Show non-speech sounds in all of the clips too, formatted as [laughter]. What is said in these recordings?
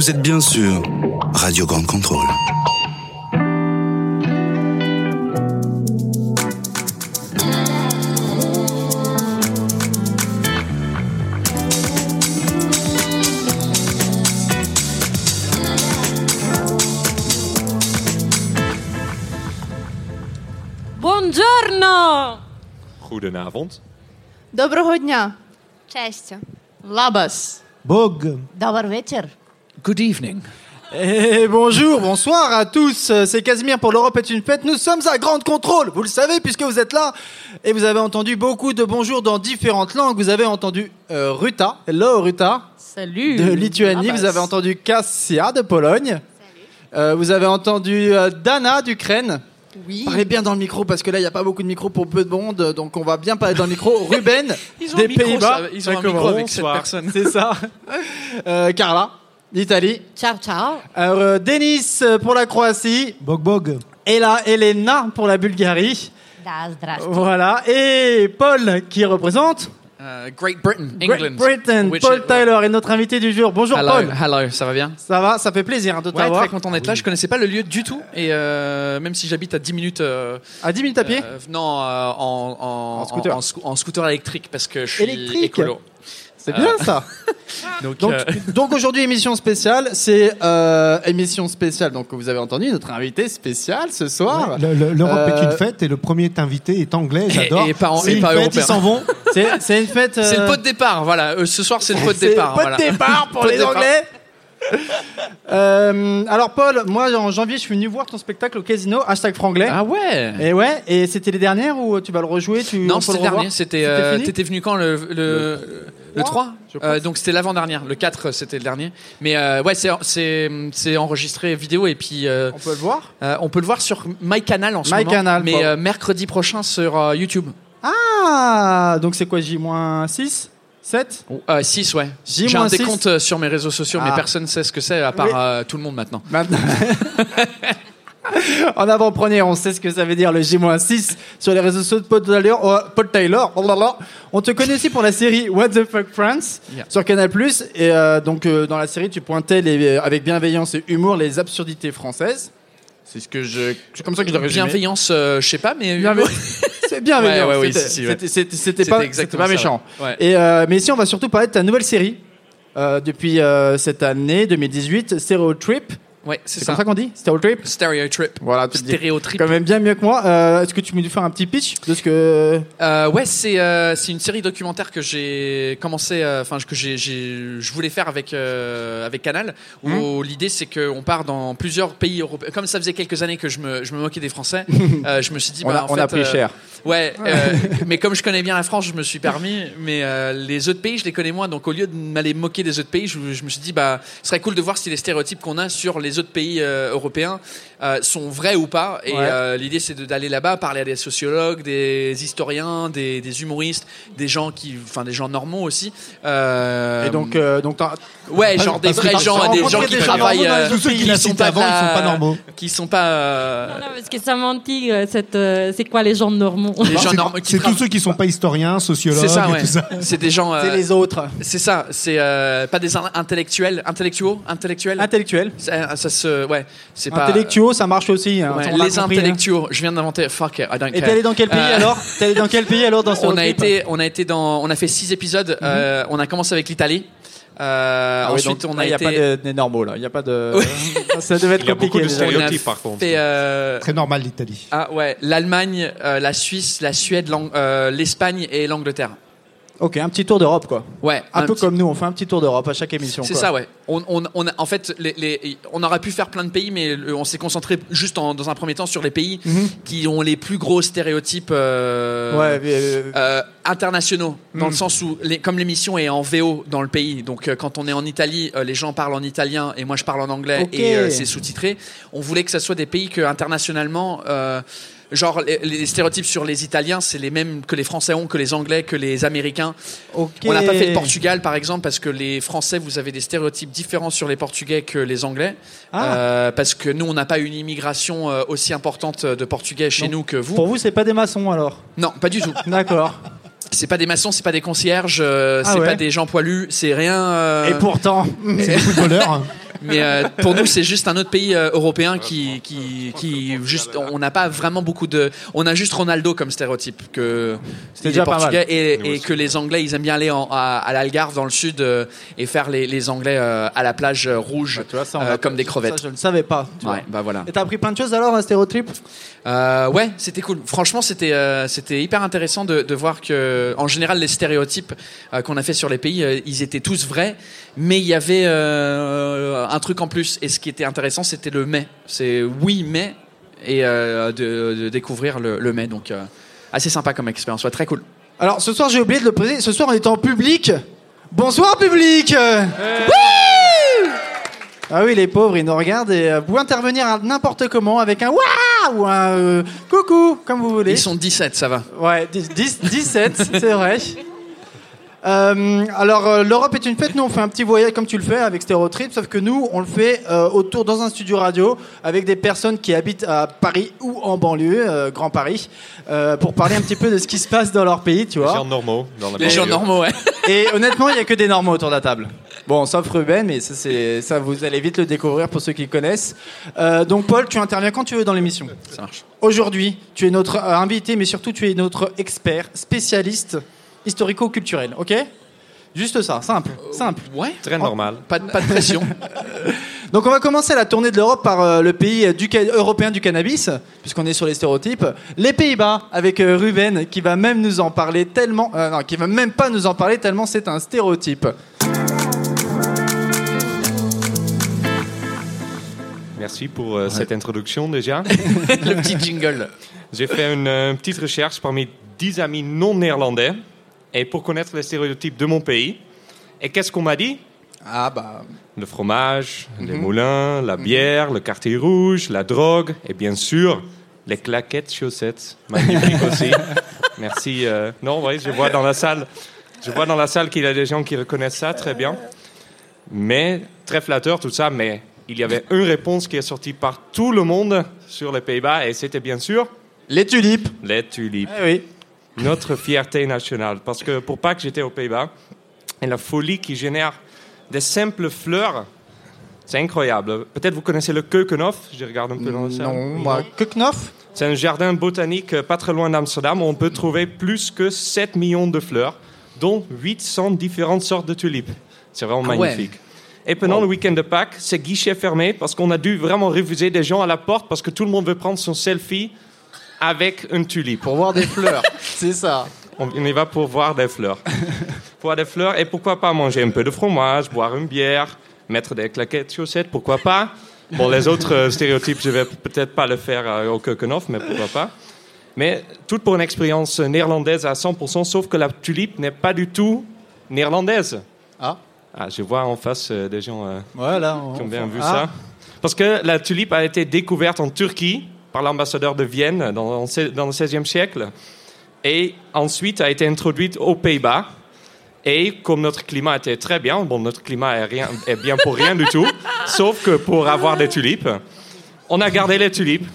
Vous êtes bien sûr Radio Grande Contrôle. Buongiorno! Goedenavond. Доброго дня. Cześć. Labas. Bog. Добър вечер. Good evening. Et bonjour, bonsoir à tous. C'est Casimir pour l'Europe est une fête. Nous sommes à Grande Contrôle. Vous le savez puisque vous êtes là. Et vous avez entendu beaucoup de bonjours dans différentes langues. Vous avez entendu euh, Ruta. Hello Ruta. Salut. De Lituanie. Vous avez entendu Kassia de Pologne. Euh, vous avez entendu euh, Dana d'Ukraine. Oui. Parlez bien dans le micro parce que là, il n'y a pas beaucoup de micros pour peu de monde, donc on va bien parler dans le micro. [laughs] Ruben, des Pays-Bas, ils ont un micro avec cette personne. C'est ça. [laughs] Euh, Carla, d'Italie. Ciao, ciao. Euh, Denis euh, pour la Croatie. Bog, bog. Et là, Elena pour la Bulgarie. Voilà. Et Paul qui représente. Uh, Great Britain, Great England. Britain. Which Paul is- Tyler est notre invité du jour. Bonjour Hello, Paul. hello, ça va bien? Ça va, ça fait plaisir hein, de Ouais, t'avoir. très content d'être là. Je connaissais pas le lieu du tout. Et euh, même si j'habite à 10 minutes. euh, À 10 minutes à pied? euh, Non, euh, en, en, En scooter. En, scoo- en scooter électrique parce que je suis Électrique? écolo. C'est bien ça. [laughs] Donc, Donc, euh, [laughs] donc aujourd'hui émission spéciale, c'est euh, émission spéciale. Donc vous avez entendu notre invité spécial ce soir. Ouais, le- le- L'Europe Euh, est une fête et le premier invité est anglais, j'adore. et pas en- C'est et une pas fête, européen. ils s'en vont. [laughs] C'est c'est une fête. c'est le euh, pot de départ. Voilà. Euh, ce soir, c'est le pot de C'est départ. pot de départ pour Pot de les départ. Anglais. Euh, alors Paul, moi en janvier je suis venu voir ton spectacle au casino hashtag franglais. Ah ouais. Et ouais, et c'était les dernières ou tu vas le rejouer tu, on Non, peut c'était le le revoir dernier. C'était. euh, fini T'étais venu quand le le, le, 3 je crois Euh, Donc c'était l'avant-dernière. Le 4, c'était le dernier. Mais euh, ouais, c'est enregistré vidéo et puis euh, On peut le voir euh, on peut le voir sur MyCanal en ce moment. MyCanal, Mais euh, mercredi prochain sur euh, YouTube. Ah, donc c'est quoi J-6 7 Euh, 6, ouais. J'ai un décompte euh, sur mes réseaux sociaux, mais Ah. personne sait ce que c'est à part Oui. euh, tout le monde maintenant. Maintenant. [laughs] [laughs] en avant-première, on sait ce que ça veut dire le J-6 sur les réseaux sociaux de Paul Taylor. Oh, Paul Taylor. blablabla. On te connaît aussi pour la série What the Fuck France Yeah. sur Canal+. Et euh, donc euh, dans la série, tu pointais les, avec bienveillance et humour les absurdités françaises. C'est ce que je, c'est comme ça que je l'ai. Bienveillance, euh, je sais pas, mais. Bienveillant. [laughs] C'est bienveillant. Ouais, ouais, oui, C'était- si, si, ouais. c'était- C'était c'était C'était pas, c'était méchant. Et euh, mais ici, on va surtout parler de ta nouvelle série euh, depuis euh, cette année 2018, Stereo Trip. Ouais, c'est ça. comme ça qu'on dit Stereo Trip. Stereo Trip. Voilà, tu Stéréo trip. quand même bien mieux que moi. Euh, Est-ce que tu peux nous faire un petit pitch de ce que Euh, ouais, c'est euh, c'est une série documentaire que j'ai commencé, enfin que j'ai je voulais faire avec avec Canal. Où l'idée c'est qu'on part dans plusieurs pays européens. Comme ça faisait quelques années que je me je me moquais des Français, [laughs] je me suis dit on, bah, a, en on a pris cher Ouais, [laughs] mais comme je connais bien la France, je me suis permis. Mais les autres pays, je les connais moins. Donc au lieu de m'aller moquer des autres pays, je, je me suis dit, bah, ce serait cool de voir si les stéréotypes qu'on a sur les autres pays euh, européens euh, sont vrais ou pas. Et Ouais. euh, l'idée, c'est d'aller là-bas, parler à des sociologues, des historiens, des, des humoristes, des gens qui, enfin, des gens normaux aussi. Et donc, donc ouais, genre des vrais gens, des gens qui travaillent, euh, Tous ceux qui qui la sont pas avant, ils sont pas normaux. qui sont pas euh, Non, non, parce que ça mentit, euh, cette, euh, c'est quoi les gens normaux les gens C'est- normaux C'est tous ceux qui sont pas historiens, sociologues C'est ça, et ouais. tout ça. C'est des gens. [laughs] c'est euh, les autres C'est ça, c'est euh, pas des in- intellectuels, intellectuaux, intellectuels. intellectuels. ça, ça se, ouais, c'est pas. Intellectuaux, ça marche aussi. hein, on les compris, hein. intellectuaux. Je viens d'inventer. Fuck it, I don't Et care. t'es allé dans quel pays Euh, alors? T'es allé dans quel pays alors dans [laughs] On a Trip? été, on a été dans, on a fait six épisodes. euh, on a commencé avec l'Italie. Euh, Ah oui, ensuite, donc, on là, a il y a été. pas de, des normaux là. Il y a pas de. [laughs] Ça devait être Il y a compliqué. beaucoup de a stéréotypes, par contre. fait, euh, Très normal l'Italie. ah ouais, l'Allemagne, euh, la Suisse, la Suède, euh, l'Espagne et l'Angleterre. Ok, un petit tour d'Europe, quoi. Ouais, Un, peu petit- comme nous, on fait un petit tour d'Europe à chaque émission. C'est ça, ouais. On, on, on a- en fait, les, les- on aurait pu faire plein de pays, mais on s'est concentré juste en- dans un premier temps sur les pays qui ont les plus gros stéréotypes euh, Mhm. Ouais, euh, euh, internationaux, dans Mm. le sens où, les- comme l'émission est en VO dans le pays, donc quand on est en Italie, les gens parlent en italien et moi je parle en anglais et c'est sous-titré. On voulait que ça soit des pays que internationalement. Euh, Genre les, les stéréotypes sur les Italiens, c'est les mêmes que les Français ont, que les Anglais, que les Américains. On n'a pas fait le Portugal, par exemple, parce que les Français, vous avez des stéréotypes différents sur les Portugais que les Anglais. Ah. Euh, parce que nous, on n'a pas une immigration euh, aussi importante de Portugais chez Donc, nous que vous. Pour vous, c'est pas des maçons alors? Non, pas du tout. [laughs] D'accord. C'est pas des maçons, c'est pas des concierges, euh, Ah c'est ouais. pas des gens poilus, c'est rien. euh, Et pourtant. C'est [laughs] des footballeurs. [laughs] Mais euh, pour nous, c'est juste un autre pays euh, européen qui, qui, qui juste, on n'a pas vraiment beaucoup de, on a juste Ronaldo comme stéréotype que C'était il est déjà pas portugais mal. et, et que les Anglais, ils aiment bien aller en- à, à l'Algarve dans le sud euh, et faire les, les Anglais euh, à la plage euh, rouge Tu vois, ça, on euh, comme des crevettes. Ça, je ne savais pas. tu vois. Ouais, bah voilà. Et t'as appris plein de choses alors, un stéréotype? Euh, ouais, c'était cool. Franchement, c'était euh, c'était hyper intéressant de, de voir que, en général, les stéréotypes euh, qu'on a fait sur les pays, euh, ils étaient tous vrais, mais il y avait euh, un truc en plus. Et ce qui était intéressant, c'était le mais. C'est oui, mais, et euh, de, de découvrir le, le mais. Donc, euh, assez sympa comme expérience. Ouais, très cool. Alors, ce soir, j'ai oublié de le poser. Ce soir, on est en public. Bonsoir, public Wouh Ah oui, les pauvres, ils nous regardent et euh, vous pouvez intervenir n'importe comment avec un ou un euh, coucou, comme vous voulez. Ils sont 17, ça va. Ouais, 10, 10, 17, c'est vrai. Euh, alors, euh, l'Europe est une fête. Nous, on fait un petit voyage comme tu le fais avec Stéréotrip, sauf que nous, on le fait euh, autour dans un studio radio avec des personnes qui habitent à Paris ou en banlieue, euh, Grand Paris, euh, pour parler un petit peu de ce qui se passe dans leur pays, tu Les vois. gens normaux dans la Les gens normaux, ouais. Et honnêtement, il y a que des normaux autour de la table. Bon, sauf Ruben, mais ça, c'est, ça vous allez vite le découvrir pour ceux qui connaissent. Euh, donc, Paul, tu interviens quand tu veux dans l'émission. Ça marche. Aujourd'hui, tu es notre euh, invité, mais surtout tu es notre expert, spécialiste historico-culturel, ok? Juste ça, simple, simple. Ouais. Très normal. Pas, de- pas de pression. [laughs] Donc on va commencer la tournée de l'Europe par euh, le pays du européen du cannabis, puisqu'on est sur les stéréotypes. Les Pays-Bas, avec euh, Ruben, qui va même nous en parler tellement... euh, non, qui va même pas nous en parler tellement c'est un stéréotype. Merci pour euh, cette introduction déjà. [laughs] le petit jingle. J'ai fait une euh, petite recherche parmi 10 amis non néerlandais et pour connaître les stéréotypes de mon pays. Et qu'est-ce qu'on m'a dit? Ah bah... Le fromage, les moulins, la bière, le quartier rouge, la drogue et bien sûr les claquettes chaussettes. Magnifique [laughs] aussi. Merci. euh, Non, oui, je vois dans la salle, je vois dans la salle qu'il y a des gens qui reconnaissent ça très bien. Mais très flatteur tout ça. Mais il y avait une réponse qui est sortie par tout le monde sur les Pays-Bas et c'était bien sûr Les tulipes les tulipes. Eh oui. Notre fierté nationale. Parce que pour Pâques, j'étais aux Pays-Bas. Et la folie qui génère des simples fleurs, c'est incroyable. Peut-être vous connaissez le Keukenhof. Je regarde un peu dans salle. Non, moi... Kuknoff C'est un jardin botanique euh, pas très loin d'Amsterdam où on peut trouver plus que 7 millions de fleurs, dont 800 différentes sortes de tulipes. C'est vraiment Ah ouais. magnifique. Et pendant le week-end de Pâques, c'est guichet fermé parce qu'on a dû vraiment refuser des gens à la porte parce que tout le monde veut prendre son selfie avec une tulipe. Pour voir des fleurs, [laughs] c'est ça. On on y va pour voir des fleurs. [laughs] pour voir des fleurs et pourquoi pas manger un peu de fromage, boire une bière, mettre des claquettes chaussettes, pourquoi pas. Bon, les autres euh, stéréotypes, je vais peut-être pas le faire euh, au Keukenhof, mais pourquoi pas. Mais tout pour une expérience néerlandaise à 100%, sauf que la tulipe n'est pas du tout néerlandaise. Ah. Ah, je vois en face euh, des gens euh, qui ont bien vu Ah. ça. Parce que la tulipe a été découverte en Turquie par l'ambassadeur de Vienne dans, dans le XVIe siècle et ensuite a été introduite aux Pays-Bas. Et comme notre climat était très bien, bon, notre climat est, rien, est bien pour rien du tout, [laughs] sauf que pour avoir des tulipes, on a gardé les tulipes.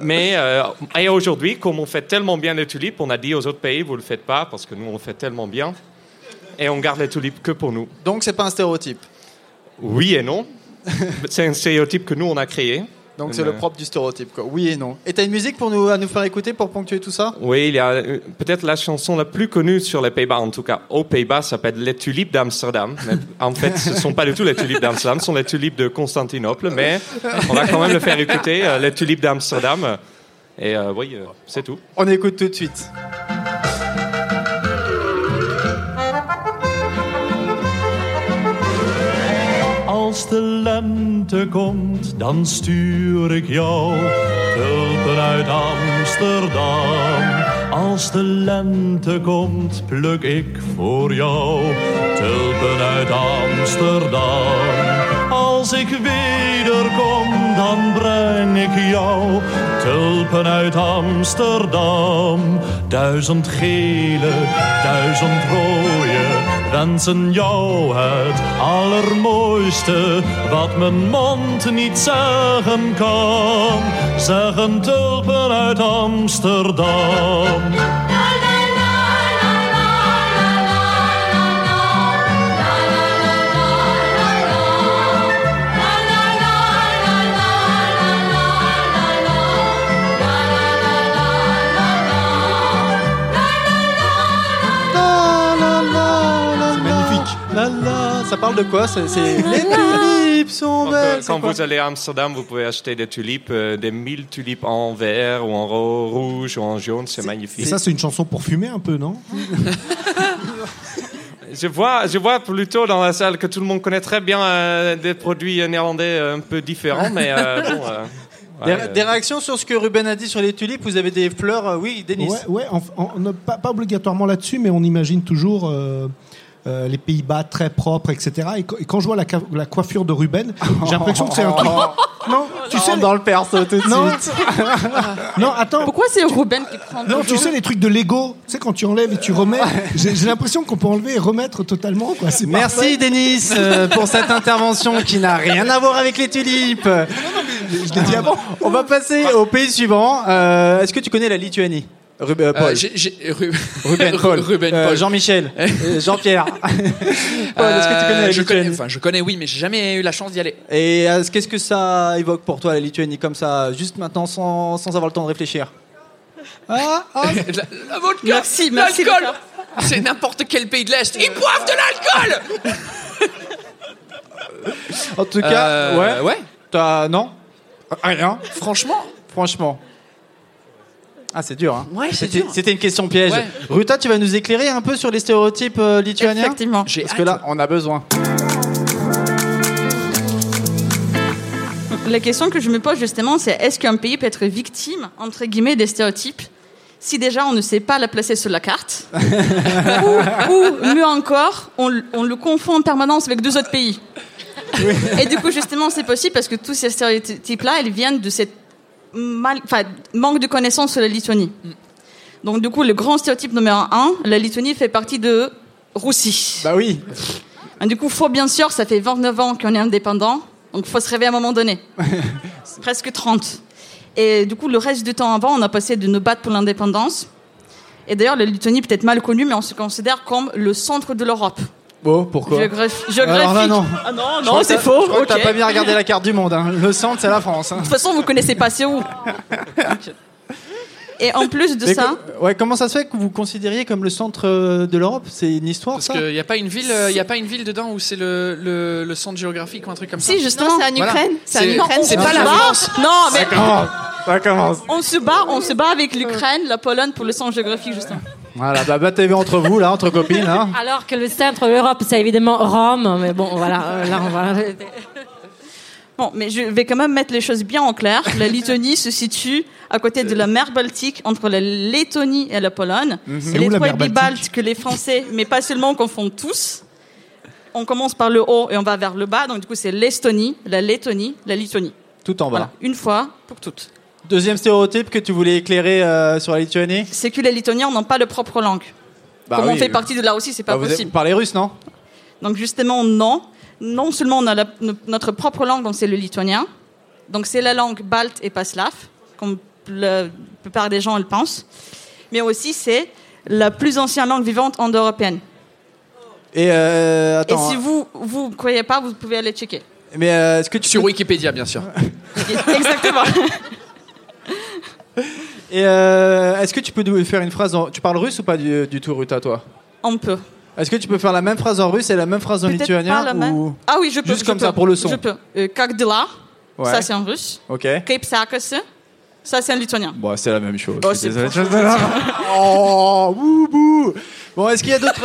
Mais euh, et aujourd'hui, comme on fait tellement bien les tulipes, on a dit aux autres pays, vous ne le faites pas, parce que nous, on le fait tellement bien. Et on garde les tulipes que pour nous. Donc c'est pas un stéréotype. Oui et non. [laughs] C'est un stéréotype que nous, on a créé. Donc c'est le euh, propre du stéréotype, quoi. Oui et non. Et t'as une musique pour nous, à nous faire écouter pour ponctuer tout ça? Oui, il y a euh, peut-être la chanson la plus connue sur les Pays-Bas, en tout cas aux Pays-Bas, s'appelle Les Tulipes d'Amsterdam. En fait, ce ne sont pas du tout les tulipes d'Amsterdam, ce sont les tulipes de Constantinople, mais on va quand même le faire écouter, euh, Les Tulipes d'Amsterdam. Et euh, oui, c'est tout. On écoute tout de suite. Als de lente komt, dan stuur ik jou tulpen uit Amsterdam. Als de lente komt, pluk ik voor jou tulpen uit Amsterdam. Als ik wederkom, dan breng ik jou tulpen uit Amsterdam. Duizend gele, duizend rode wensen jou het allermooiste wat mijn mond niet zeggen kan. Zeggen tulpen uit Amsterdam. Ça parle de quoi C'est les tulipes sont belles. quand vous allez à Amsterdam, vous pouvez acheter des tulipes, euh, des mille tulipes en vert ou en ro- rouge ou en jaune, c'est Et magnifique. ça, c'est une chanson pour fumer un peu, non? [laughs] Je vois, je vois plutôt dans la salle que tout le monde connaît très bien euh, des produits néerlandais euh, un peu différents, mais euh, [laughs] bon. euh, Des, ouais, des réactions sur ce que Ruben a dit sur les tulipes? Vous avez des fleurs euh, Oui, Denis. Ouais, ouais en- en- ne- pas, pas obligatoirement là-dessus, mais on imagine toujours euh, les Pays-Bas très propres, etc. Et, qu- et quand je vois la, coiffure de Ruben, j'ai l'impression que c'est un truc. [laughs] Non, tu sais. dans le perso tout de Non. suite. [laughs] Non, attends. Pourquoi c'est Ruben qui prend Non, tu sais les trucs de Lego, tu sais quand tu enlèves et tu remets. J'ai l'impression qu'on peut enlever et remettre totalement quoi. Merci Denis euh, pour cette intervention qui n'a rien à voir avec les tulipes. Je l'ai dit avant. On va passer au pays suivant. Euh, Est-ce que tu connais la Lituanie? Rub- euh, Paul. Euh, Ru- Ruben, [laughs] Paul, Ruben, Euh, Paul. Jean-Michel, Jean-Pierre. [laughs] Paul, est-ce que tu connais la je connais, enfin, je connais, oui, mais j'ai jamais eu la chance d'y aller. Et euh, qu'est-ce que ça évoque pour toi la Lituanie comme ça, juste maintenant sans, sans avoir le temps de réfléchir Ah, ah. [laughs] La, la vodka, Merci, merci, l'alcool. d'accord. C'est n'importe quel pays de l'Est. Ils boivent de l'alcool En tout cas, Euh, ouais. ouais. T'as non Rien. Franchement, Franchement. Ah, c'est dur. Hein. Ouais, c'est C'était dur. c'était une question piège. Ouais. Ruta, tu vas nous éclairer un peu sur les stéréotypes euh, lituaniens Effectivement. Parce hâte. que là, on a besoin. La question que je me pose justement, c'est est-ce qu'un pays peut être victime, entre guillemets, des stéréotypes si déjà on ne sait pas la placer sur la carte [laughs] ou, ou, mieux encore, on, on le confond en permanence avec deux autres pays? Et du coup, justement, c'est possible parce que tous ces stéréotypes-là, ils viennent de cette mal- manque de connaissances sur la Lituanie. Donc, du coup, le grand stéréotype numéro un, la Lituanie fait partie de Russie. Bah oui. Et Du coup, faut bien sûr, ça fait 29 ans qu'on est indépendant, donc faut se réveiller à un moment donné. [laughs] Presque 30. Et du coup, le reste du temps avant, on a passé de nous battre pour l'indépendance. Et d'ailleurs, la Lituanie peut-être mal connue, mais on se considère comme le centre de l'Europe. Bon, pourquoi là, géographique. non. Ah non, non, crois c'est faux. Je crois que t'as ok. pas bien regardé la carte du monde. hein. Le centre, c'est la France. hein. De toute façon, vous connaissez pas c'est où. [laughs] Et en plus de Mais ça, co- ouais, comment ça se fait que vous considériez comme le centre euh, de l'Europe? C'est une histoire, Parce ça qu'il n'y a pas une ville, euh, y a pas une ville dedans où c'est le, le, le centre géographique ou un truc comme ça. si justement, Non, c'est en Voilà. Ukraine. C'est en C'est- Ukraine. c'est on pas la France. Non, mais commence. Ça commence. on se bat, on se bat avec l'Ukraine, la Pologne pour le centre géographique justement. Voilà, bah battez-vous entre vous, là, entre copines. Hein. Alors que le centre de l'Europe, c'est évidemment Rome, mais bon, voilà, euh, là on va. Bon, mais je vais quand même mettre les choses bien en clair. La Lituanie se situe à côté de la mer Baltique, entre la Lettonie et la Pologne. C'est Et les trois pays Baltique baltes que les Français, mais pas seulement, confondent tous. On commence par le haut et on va vers le bas. Donc, du coup, c'est l'Estonie, la Lettonie, la Lituanie. Tout en bas. Voilà, une fois pour toutes. Deuxième stéréotype que tu voulais éclairer euh, sur la Lituanie C'est que les Lituaniens n'ont pas de propre langue. Bah Comme on fait partie de la Russie, c'est pas Bah, vous possible. parlez russe, non? Donc justement, non. Non seulement on a la- notre propre langue, donc c'est le lituanien. Donc c'est la langue balte et pas slave, comme la plupart des gens le pensent. Mais aussi c'est la plus ancienne langue vivante en européenne. Et euh, Et si hein. vous vous croyez pas, vous pouvez aller checker. Mais euh, est-ce que tu Sur peux- Wikipédia, bien sûr. [laughs] Exactement. [laughs] [laughs] Et euh, est-ce que tu peux nous faire une phrase en... Tu parles russe ou pas du, du tout, Ruta, toi On peut. Est-ce que tu peux faire la même phrase en russe et la même phrase en Peut-être lituanien pas la même. ou... Ah oui, je peux. Juste je comme peux. ça, pour le son. Je peux. Euh, Как дела Ouais. Ça c'est en russe. Ok. Kaip sekasi Ça, c'est un lituanien. Bon, c'est la même chose. Oh, Je suis [laughs] c'est désolé. oh, bouh, bouh. Bon, est-ce qu'il y a d'autres.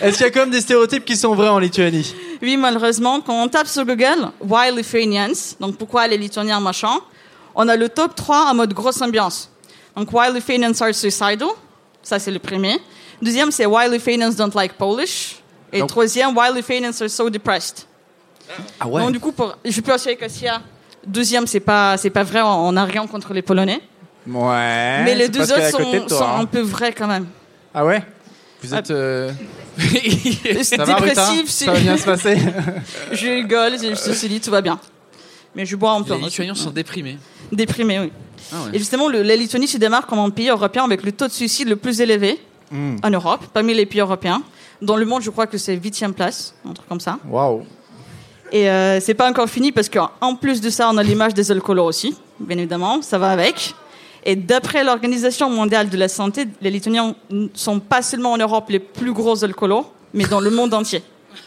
Est-ce qu'il y a quand même des stéréotypes qui sont vrais en Lituanie Oui, malheureusement, quand on tape sur Google Why Lithuanians, donc pourquoi les Lituaniens machin, on a le top 3 en mode grosse ambiance. Donc Why Lithuanians are suicidal, ça c'est le premier. Deuxième, c'est Why Lithuanians don't like Polish. Et Donc- troisième, Why Lithuanians are so depressed. Ah ouais Donc du coup, pour, je peux assurer que s'il y a deuxième, c'est pas c'est pas vrai, on n'a rien contre les Polonais. Ouais. mais les deux autres sont, toi, sont hein. un peu vrais quand même. Ah ouais? Vous êtes. euh, [laughs] C'est va, dépressif, c'est- Ça va bien se passer? [laughs] Je rigole, je, je suis dit tout va bien. Mais je bois un peu. Les Lituaniens sont déprimés. Déprimés, oui. Ah ouais. Et justement, le, la Lituanie se démarque comme un pays européen avec le taux de suicide le plus élevé Hmm. en Europe, parmi les pays européens. Dans le monde, je crois que c'est 8 place, un truc comme ça. Waouh. Et euh, c'est pas encore fini parce qu'en plus de ça, on a l'image des alcoolos aussi, bien évidemment, ça va avec. Et d'après l'Organisation mondiale de la santé, les Lituaniens ne sont pas seulement en Europe les plus gros alcoolos, mais dans le monde entier.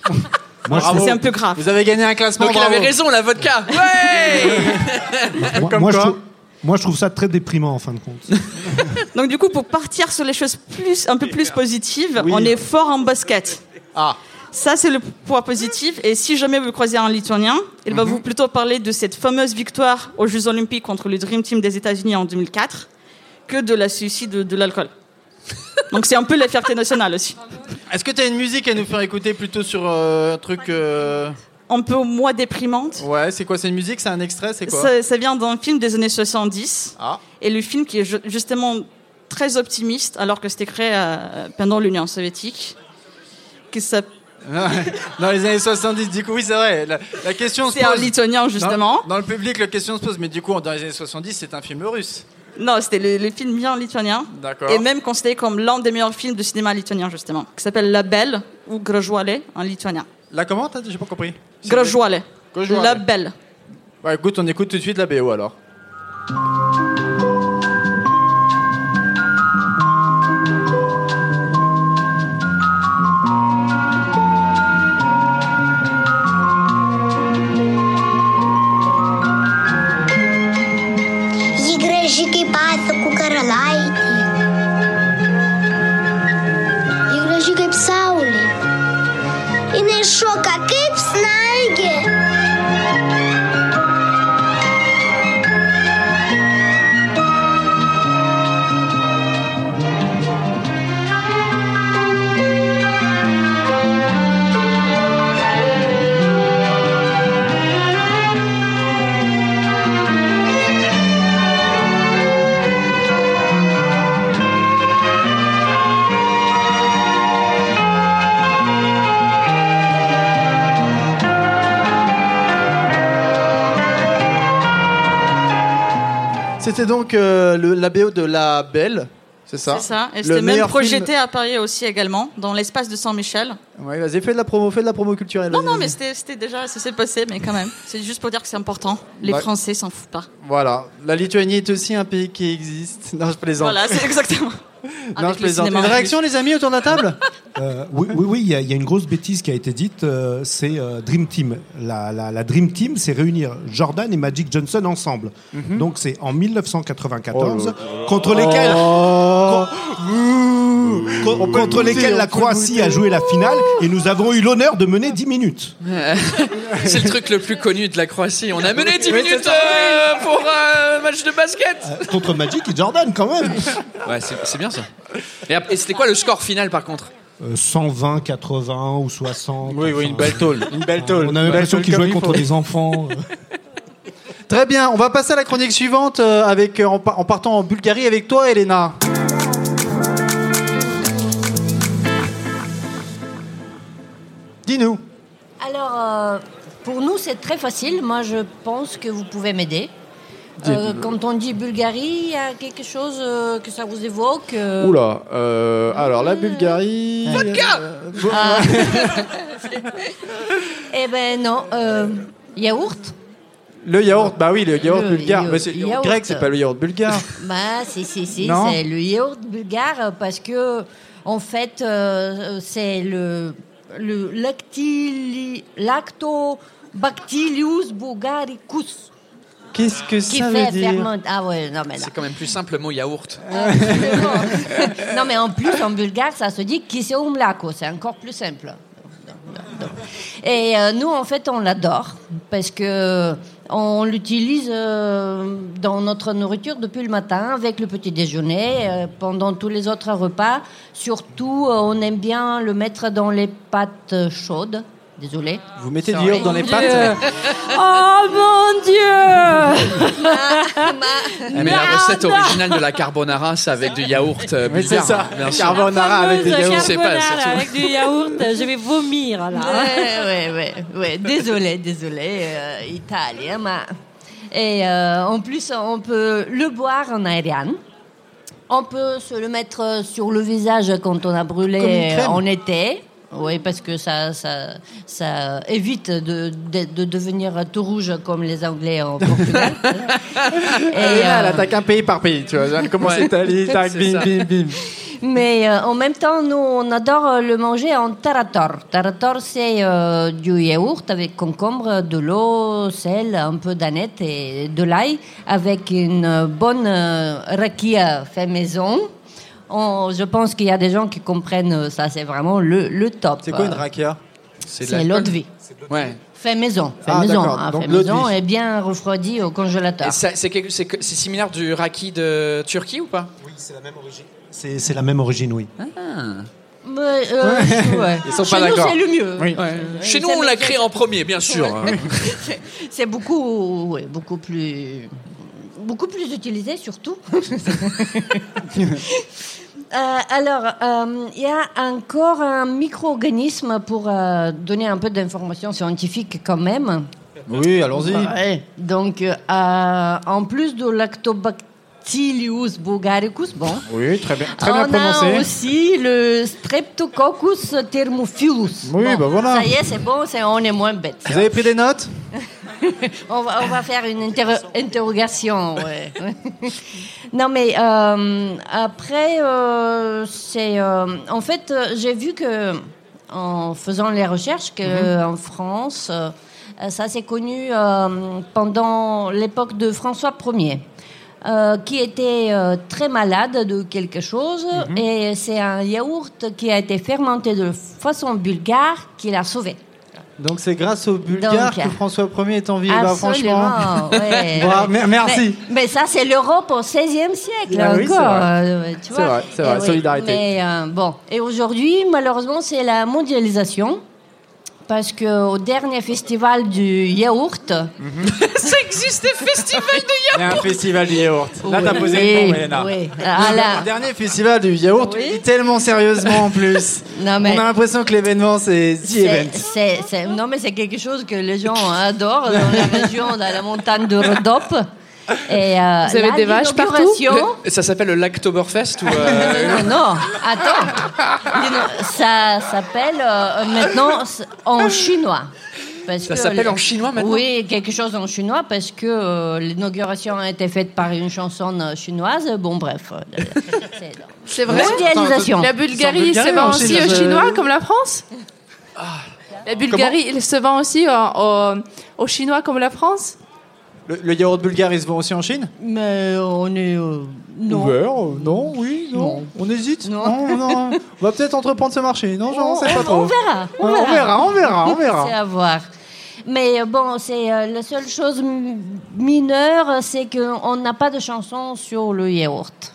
[laughs] Moi, je Bravo. C'est un peu grave. Vous avez gagné un classement. Donc il avait raison, la vodka. Ouais Moi, [laughs] Comme moi, je quoi. trouve, moi, je trouve ça très déprimant en fin de compte. [laughs] Donc du coup, pour partir sur les choses plus, un peu plus positives, Oui. on est fort en basket. Ah. Ça, c'est le point positif. Et si jamais vous croisez un Lituanien, il va vous plutôt parler de cette fameuse victoire aux Jeux Olympiques contre le Dream Team des États-Unis en 2004 que de la suicide de, de l'alcool. Donc c'est un peu la fierté nationale aussi. Est-ce que tu as une musique à nous faire écouter plutôt sur euh, un truc. euh, Un peu moins déprimante. Ouais, c'est quoi C'est une musique C'est un extrait C'est quoi? Ça, ça vient d'un film des années 70. Ah. Et le film qui est ju- justement très optimiste, alors que c'était créé euh, pendant l'Union soviétique. Qui s'appelle Dans les années 70, du coup, oui, c'est vrai. La, la question se C'est un pose. lituanien, justement. Dans, dans le public, la question se pose. Mais du coup, dans les années 70, c'est un film russe. Non, c'était le, le film bien lituanien. D'accord. Et même considéré comme l'un des meilleurs films de cinéma lituanien, justement. Qui s'appelle La Belle ou Grojuale en lituanien. Là, comment t'as J'ai pas compris. Grojuale. La Belle. Bah écoute, on écoute tout de suite la BO alors. C'était donc euh, le, la BO de La Belle, c'est ça C'est ça. Et c'était même projeté film- à Paris aussi également, dans l'espace de Saint-Michel. Ouais, vas-y, fais de la promo, fais de la promo culturelle. Non, non, mais c'était c'était déjà, ça s'est passé, mais quand même. C'est juste pour dire que c'est important. Les Bah- Français s'en foutent pas. Voilà, la Lituanie est aussi un pays qui existe. Non, je plaisante. Voilà, c'est exactement. [laughs] non, je plaisante. Une réaction, les amis, autour de la table [laughs] Euh, oui, oui, oui, il y, a- il y a une grosse bêtise qui a été dite. euh, c'est euh, Dream Team. La, la- la Dream Team, c'est réunir Jordan et Magic Johnson ensemble. Donc c'est en 1994 contre lesquels, con- con- contre lesquels la Croatie a joué la finale et nous avons eu l'honneur de mener 10 minutes. [laughs] C'est le truc le plus connu de la Croatie. On a mené 10 Oui, minutes euh, pour un match de basket. Euh, contre Magic et Jordan quand même. [laughs] Ouais, c'est bien ça. Et, c'était quoi le score final par contre? Euh, 120, 80 ou 60. Oui, oui, une belle tôle. Une belle tôle. On a l'impression qu'ils jouaient contre des enfants. euh. [laughs] Très bien, on va passer à la chronique suivante euh, avec, euh, en partant en Bulgarie avec toi, Elena. Dis-nous. Alors, euh, pour nous, c'est très facile. Moi, je pense que vous pouvez m'aider. Euh, quand on dit Bulgarie, il y a quelque chose euh, que ça vous évoque euh, Oula, euh, alors la Bulgarie. Vodka euh, Ah. [laughs] Eh ben non, euh, yaourt. Le yaourt, bah oui, le yaourt Le bulgare. yaourt- Mais c'est yaourt. grec, c'est pas le yaourt bulgare. [laughs] Bah, si, si, si, Non. c'est le yaourt bulgare parce que, en fait, euh, c'est le, le lactili- lactobacillus bulgaricus. Qu'est-ce que qui ça fait veut dire ferment- Ah ouais, non mais là. C'est quand même plus simple le mot yaourt. [laughs] non mais en plus en bulgare ça se dit kiseumlako, c'est encore plus simple. Et euh, nous en fait on l'adore parce que on l'utilise euh, dans notre nourriture depuis le matin avec le petit déjeuner, euh, pendant tous les autres repas. Surtout euh, on aime bien le mettre dans les pâtes chaudes. Désolé. Vous mettez du yaourt dans les Dieu. [laughs] Oh mon Dieu Eh, mais la recette originale de la carbonara, c'est avec du yaourt euh, Oui, c'est ça. Bien sûr. Carbonara avec des Fameuse yaourts. C'est pas, carbonara c'est tout. avec du yaourt, je vais vomir là. Ouais, ouais, ouais, ouais. Désolé, désolé, euh, italien, mais... Et euh, en plus, on peut le boire en aérien. On peut se le mettre sur le visage quand on a Comme brûlé crème. en été. Oui, parce que ça, ça, ça évite de, de, de devenir tout rouge comme les Anglais en Portugal. [laughs] Et là, euh, elle attaque un pays par pays, tu vois. Elle commence l'Italie, tac, bim, bim, bim. Mais euh, en même temps, nous, on adore le manger en tarator. Tarator, c'est euh, du yaourt avec concombre, de l'eau, sel, un peu d'aneth et de l'ail, avec une bonne euh, rakia fait maison. On- je pense qu'il y a des gens qui comprennent euh, ça, c'est vraiment le, le top. C'est quoi une Euh, rakia C'est l'eau de vie. Ouais. Fait maison. Fait Ah, maison. d'accord. hein, Donc fait maison et bien refroidi au congélateur. C'est similaire du raki de Turquie ou pas? Oui, c'est la même origine. C'est la même origine, oui. Mais, euh, [laughs] ouais. Ils sont Chez pas d'accord. c'est le mieux. Oui. Ouais. Chez nous, on l'a créé en premier, bien sûr. [laughs] C'est beaucoup, ouais, beaucoup plus, beaucoup plus utilisé surtout. [laughs] Euh, alors, euh, il y a encore un micro-organisme pour euh, donner un peu d'informations scientifiques quand même. Oui, allons-y. Ouais. Donc, euh, en plus de Lactobacillus bulgaricus, bon, Oui, très bien, très bien on prononcé. a aussi le Streptococcus thermophilus. Oui, Bon, bah voilà. Ça y est, c'est bon, c'est- on est moins bête. Vous avez pris des notes? [laughs] [laughs] On va, on va faire une interro- interrogation. ouais. [laughs] [laughs] non, mais euh, après, euh, c'est. euh, en fait, j'ai vu que, en faisant les recherches, que en France, ça s'est connu pendant l'époque de François Ier. euh, qui était euh, très malade de quelque chose et c'est un yaourt qui a été fermenté de façon bulgare qui l'a sauvé. Donc c'est grâce aux Bulgares Donc, que François Ier est en vie. Bah, franchement. Ouais, [laughs] merci. Mais, mais ça, c'est l'Europe au XVIe siècle Ah oui, c'est encore. vrai. euh, C'est vrai, c'est vrai, Eh solidarité. Mais euh, bon, et aujourd'hui, malheureusement, c'est la mondialisation. Parce qu'au dernier festival du yaourt, Ça existe des festivals de Il y a un festival du yaourt. Là, t'as Oui, posé le nom, Elena. oui. Ah, là. Le dernier festival du yaourt, tellement sérieusement en plus. [laughs] Non, mais- On a l'impression que l'événement, c'est The Event. non, mais c'est quelque chose que les gens adorent dans la région, dans la montagne de Rodop. Et, euh, Vous avez là, des vaches partout Le- Ça s'appelle le Lactoberfest ou euh, Non, non, non, attends. Ça s'appelle euh, maintenant en chinois. Parce Ça s'appelle le- en chinois maintenant Oui, quelque chose en chinois parce que euh, l'inauguration a été faite par une chanson euh, chinoise. Bon, bref. euh, c'est- [laughs] vrai Mondialisation. La Bulgarie se vend en aussi aux Chinois comme la France Ah. La Bulgarie se vend aussi euh, au- aux Chinois comme la France Le, le yaourt bulgare, il se vend aussi en Chine Mais on est. euh, non. Ouvert euh, Non, oui, non. On hésite Non, non. [laughs] On va peut-être entreprendre ce marché. Non, j'en sais pas trop. On verra. On verra, on verra, on verra. C'est à voir. Mais euh, bon, c'est euh, la seule chose mineure, c'est qu'on n'a pas de chanson sur le yaourt.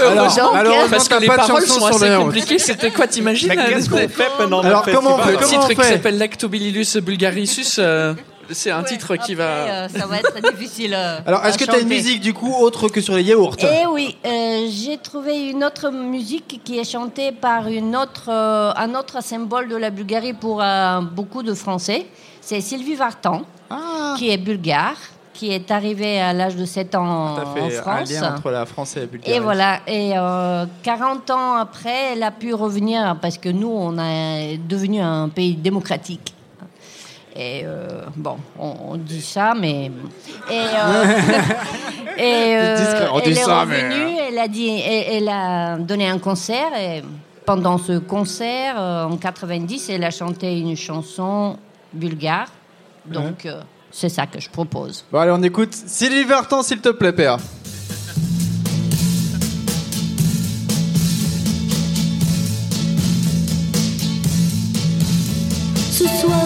Alors, Donc, malheureusement, Parce que les pas de paroles chanson sont sur le assez yaourt. compliquées. C'était quoi, t'imagines qu'est-ce qu'on fait pendant Alors, comment on fait Le Comment titre qui s'appelle Lactobacillus bulgarisus, euh, c'est un titre qui Après, va. euh, ça va être difficile. euh, Alors, est-ce à que t'as une chanter. musique du coup autre que sur les yaourts? Eh oui, euh, j'ai trouvé une autre musique qui est chantée par une autre, euh, un autre symbole de la Bulgarie pour euh, beaucoup de Français. C'est Sylvie Vartan, Ah, qui est bulgare, qui est arrivée à l'âge de 7 ans t'as en fait un France. lien entre la France et la Bulgarie. Et voilà, et euh, 40 ans après, elle a pu revenir parce que nous, on est devenu un pays démocratique. Et euh, bon, on, on dit ça, mais. Et, euh, [laughs] et, euh, on elle dit est ça, mais- revenue, elle a, dit, elle, elle a donné un concert, et pendant ce concert, euh, en 90, elle a chanté une chanson bulgare. Donc, euh, C'est ça que je propose. Bon, allez, on écoute Sylvie Vartan, s'il te plaît, père.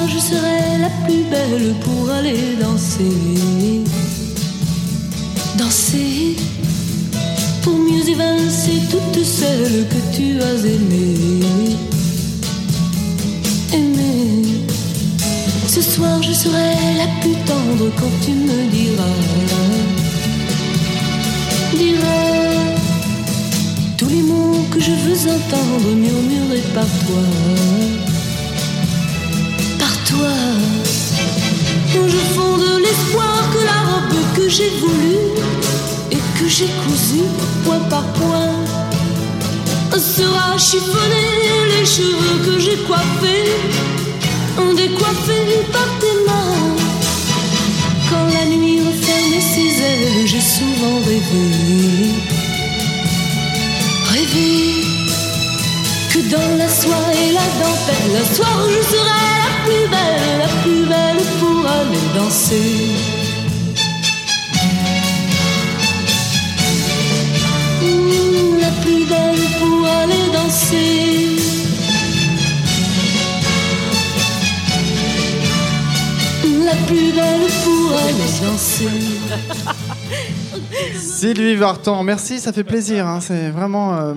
Je serai la plus belle pour aller danser. Danser pour mieux évincer toutes celles que tu as aimées. Aimées. Ce soir, je serai la plus tendre quand tu me diras. Diras tous les mots que je veux entendre murmurés par toi toi. Je fonde l'espoir que la robe que j'ai voulue et que j'ai cousue point par point sera chiffonnée. Les cheveux que j'ai coiffés, décoiffés par tes mains. Quand la nuit refermait ses ailes, j'ai souvent rêvé, rêvé dans la soie et la dentelle, la soir je serai la plus belle, la plus belle pour aller danser. Mmh, la plus belle pour aller danser. La plus belle pour aller danser. Sylvie Vartan, merci, ça fait plaisir. hein, C'est vraiment. euh,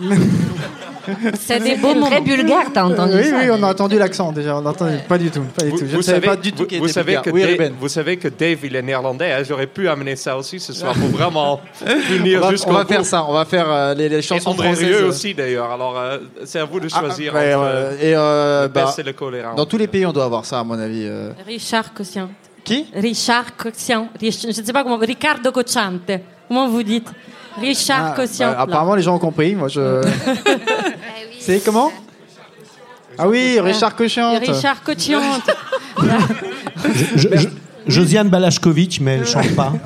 [laughs] C'est des beaux Très bulgare, t'as entendu oui, ça oui, on a entendu l'accent déjà. On a entendu. Pas du tout, pas du tout. Je ne savais pas du tout qu'il était savez que Oui, Dave, Ruben. vous savez que Dave, il est néerlandais. hein. J'aurais pu amener ça aussi ce soir [laughs] pour vraiment punir On va, jusqu'au on va bout. faire ça. On va faire euh, les, les Et chansons André françaises. Rieu aussi d'ailleurs. Alors euh, c'est à vous de choisir. Ouais, entre, euh, et euh, le bah, et le colérant. dans tous les pays, on doit avoir ça, à mon avis. euh. Richard Cossian. Qui? Richard Cossian. Rich- Je ne sais pas comment. Ricardo Cocciante. Comment vous dites? Richard Ah, Cossian. bah, apparemment, les gens ont compris. Moi, je. [laughs] C'est comment Ah oui, Richard Cochiante. Richard Cochiante. Je- je- Josiane Balachkovic, mais elle chante pas. [laughs]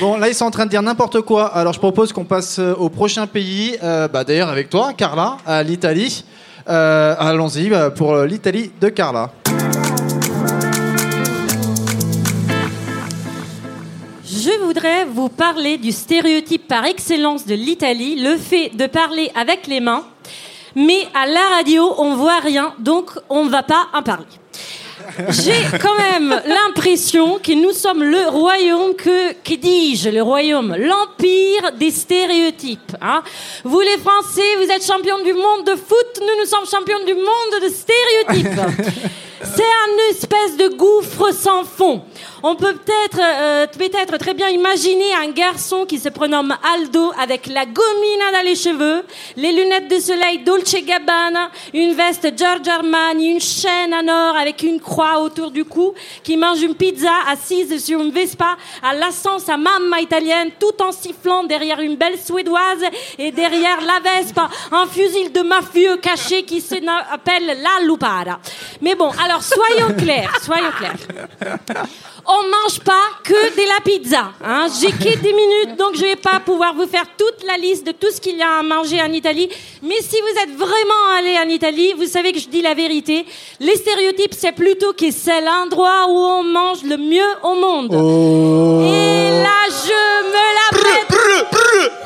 Bon, là, ils sont en train de dire n'importe quoi. Alors, je propose qu'on passe euh, au prochain pays. Euh, bah, D'ailleurs, avec toi, Carla, à l'Italie. Euh, Allons-y bah, pour l'Italie de Carla. Je voudrais vous parler du stéréotype par excellence de l'Italie, le fait de parler avec les mains. Mais à la radio, on voit rien, donc on ne va pas en parler. J'ai quand même l'impression que nous sommes le royaume que, que dis-je, le royaume, l'empire des stéréotypes. hein. Vous les Français, vous êtes champions du monde de foot, nous nous sommes champions du monde de stéréotypes. [laughs] C'est un espèce de gouffre sans fond. On peut peut-être euh, peut-être très bien imaginer un garçon qui se prénomme Aldo avec la gomina dans les cheveux, les lunettes de soleil Dolce Gabbana, une veste Giorgio Armani, une chaîne en or avec une croix autour du cou, qui mange une pizza assise sur une Vespa à l'assant sa mamma italienne tout en sifflant derrière une belle suédoise et derrière la Vespa un fusil de mafieux caché qui s'appelle la Lupara. Mais bon, alors soyons clairs, soyons clairs. On mange pas que de la pizza. Hein. J'ai que 10 minutes, donc je vais pas pouvoir vous faire toute la liste de tout ce qu'il y a à manger en Italie. Mais si vous êtes vraiment allé en Italie, vous savez que je dis la vérité. Les stéréotypes, c'est plutôt que c'est l'endroit où on mange le mieux au monde. Et là, je me la pète.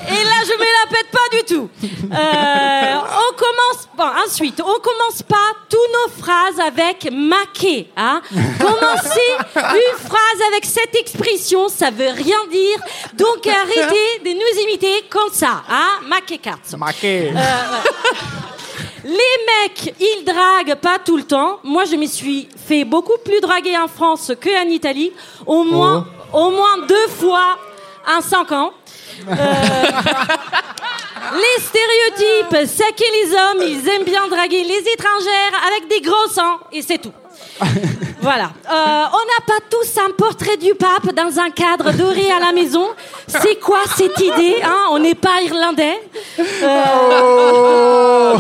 Et là, je me la pète pas du tout. Euh, on commence. Bon, ensuite, on commence phrases avec maquet. Hein. [laughs] Commencer une phrase avec cette expression, ça veut rien dire. Donc arrêtez de nous imiter comme ça. Hein. Maquet cazzo. Maquet. Euh, Les mecs, ils draguent pas tout le temps. Moi, je me suis fait beaucoup plus draguer en France qu'en Italie. Au moins, au moins deux fois en cinq ans. Euh, [laughs] les stéréotypes, c'est que les hommes, ils aiment bien draguer les étrangères avec des gros seins, et c'est tout. Voilà. Euh, on n'a pas tous un portrait du pape dans un cadre doré à la maison. C'est quoi cette idée hein? On n'est pas irlandais. Euh,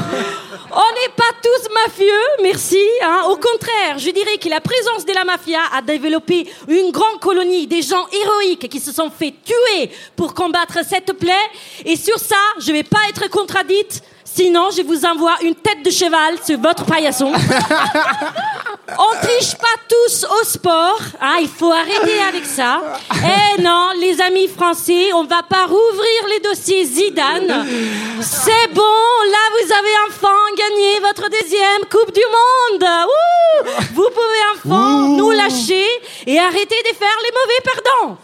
On n'est pas tous mafieux, merci. hein? Au contraire, je dirais que la présence de la mafia a développé une grande colonie des gens héroïques qui se sont fait tuer pour combattre cette plaie. Et sur ça, je vais pas être contradite. Sinon, je vous envoie une tête de cheval sur votre paillasson. [laughs] On triche pas tous au sport. Ah, il faut arrêter avec ça. Eh non, les amis français, on va pas rouvrir les dossiers Zidane. C'est bon, là vous avez enfin gagné votre deuxième Coupe du Monde. Ouh vous pouvez enfin nous lâcher et arrêter de faire les mauvais perdants.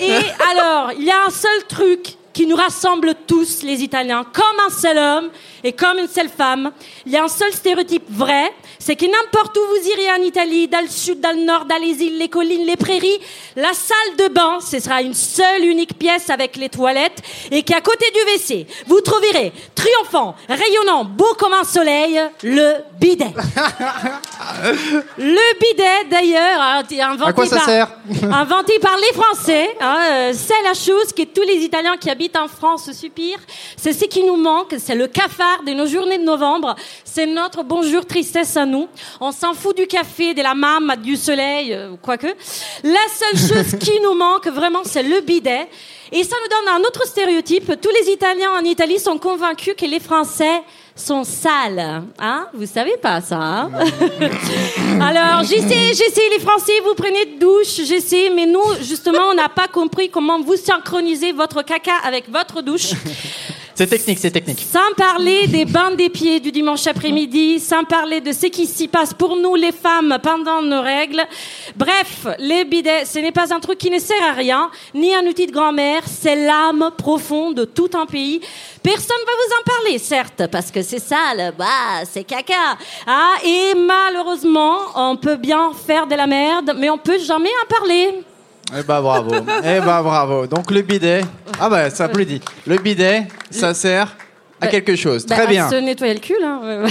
Et [laughs] alors, il y a un seul truc qui nous rassemble tous, les Italiens, comme un seul homme et comme une seule femme. Il y a un seul stéréotype vrai, c'est que n'importe où vous irez en Italie, dans le sud, dans le nord, dans les îles, les collines, les prairies, la salle de bain, ce sera une seule unique pièce avec les toilettes et qu'à côté du WC, vous trouverez triomphant, rayonnant, beau comme un soleil, le bidet. Le bidet, d'ailleurs, inventé À quoi ça par, sert? inventé par les Français. hein, euh, c'est la chose que tous les Italiens qui habitent en France soupirent. C'est ce qui nous manque. C'est le cafard de nos journées de novembre. C'est notre bonjour tristesse à nous. On s'en fout du café, de la mame, du soleil, euh, quoique. La seule chose [laughs] qui nous manque vraiment, c'est le bidet. Et ça nous donne un autre stéréotype. Tous les Italiens en Italie sont convaincus que les Français sont sales. Hein? Vous savez pas ça hein? [laughs] Alors, j'essaie, j'essaie, les Français, vous prenez de douche, j'essaie, mais nous, justement, on n'a pas compris comment vous synchronisez votre caca avec votre douche. C'est technique, c'est technique. Sans parler des bains des pieds du dimanche après-midi, sans parler de ce qui s'y passe pour nous les femmes pendant nos règles. Bref, les bidets, ce n'est pas un truc qui ne sert à rien, ni un outil de grand-mère, c'est l'âme profonde de tout un pays. Personne ne va vous en parler, certes, parce que c'est sale, bah, c'est caca. Ah, et malheureusement, on peut bien faire de la merde, mais on peut jamais en parler. Eh bah bravo. eh bah bravo. Donc le bidet. Ah bah ça applaudit. Le bidet, ça sert à quelque chose. Bah, Très à bien. se nettoyer le cul, hein.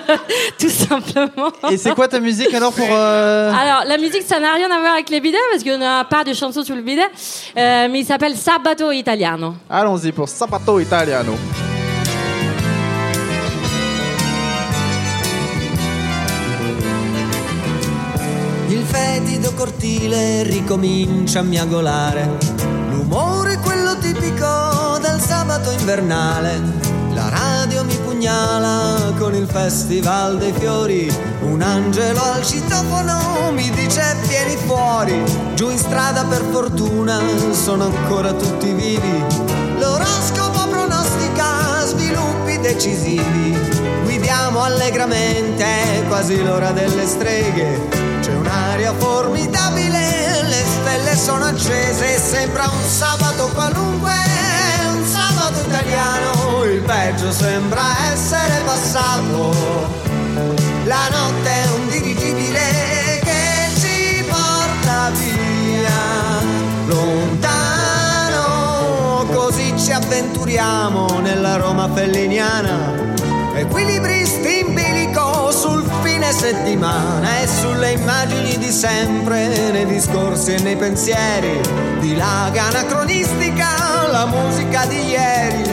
[laughs] tout simplement. Et c'est quoi ta musique alors pour euh, Alors, la musique, ça n'a rien à voir avec les bidets, parce qu'on n'a pas de chanson sur le bidet, euh, mais il s'appelle Sabato Italiano. Allons-y pour Sapato Italiano. Il fetido cortile ricomincia a miagolare. L'umore è quello tipico del sabato invernale. La radio mi pugnala con il festival dei fiori. Un angelo al citofono mi dice vieni fuori. Giù in strada per fortuna sono ancora tutti vivi. L'oroscopo pronostica sviluppi decisivi. Guidiamo allegramente, quasi l'ora delle streghe. C'è un'aria formidabile, le stelle sono accese, sembra un sabato qualunque, un sabato italiano, il peggio sembra essere passato. La notte è un dirigibile che ci porta via lontano, così ci avventuriamo nella Roma felliniana. Equilibristi settimana e sulle immagini di sempre, nei discorsi e nei pensieri, dilaga anacronistica la musica di ieri,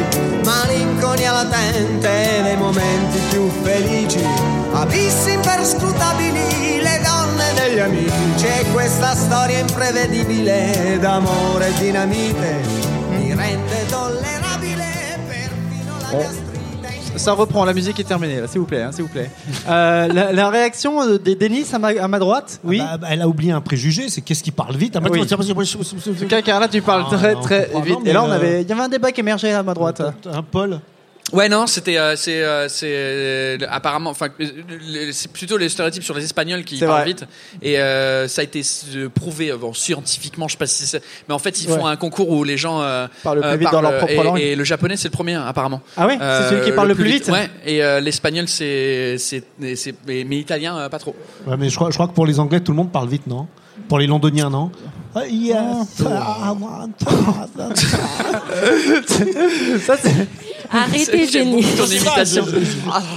malinconia latente nei momenti più felici, abissi imperscrutabili, le donne degli amici e questa storia imprevedibile d'amore e dinamite mi rende tollerabile perfino la mia Ça reprend, la musique est terminée, s'il vous plaît, hein, s'il vous plaît. Euh, la, la réaction euh, des Denis à ma, à ma droite, oui. Bah, bah, elle a oublié un préjugé, c'est qu'est-ce qui parle vite? Ah, Oui. Car là, tu parles Ah, très très vite. non, Et là, on euh, avait, il y avait un débat qui émergeait à ma droite. Un Paul Ouais, non, c'était, euh, c'est, euh, c'est euh, apparemment, enfin, euh, le- c'est plutôt les stéréotypes sur les Espagnols qui C'est parlent vrai. vite. Et euh, ça a été euh, prouvé, euh, bon, scientifiquement, je sais pas si c'est, mais en fait, ils font Ouais. un concours où les gens euh, Parlent plus vite dans leur propre et, langue. Et le japonais, c'est le premier, apparemment. Ah ouais? C'est celui qui parle le plus vite Ouais. Et euh, l'espagnol, c'est, c'est, c'est- mais, mais italien, euh, pas trop. Ouais, mais je crois, je crois que pour les Anglais, tout le monde parle vite, non? Pour les Londoniens, non? Yes, I want Ça, c'est. Arrêtez, beaucoup ton imitation.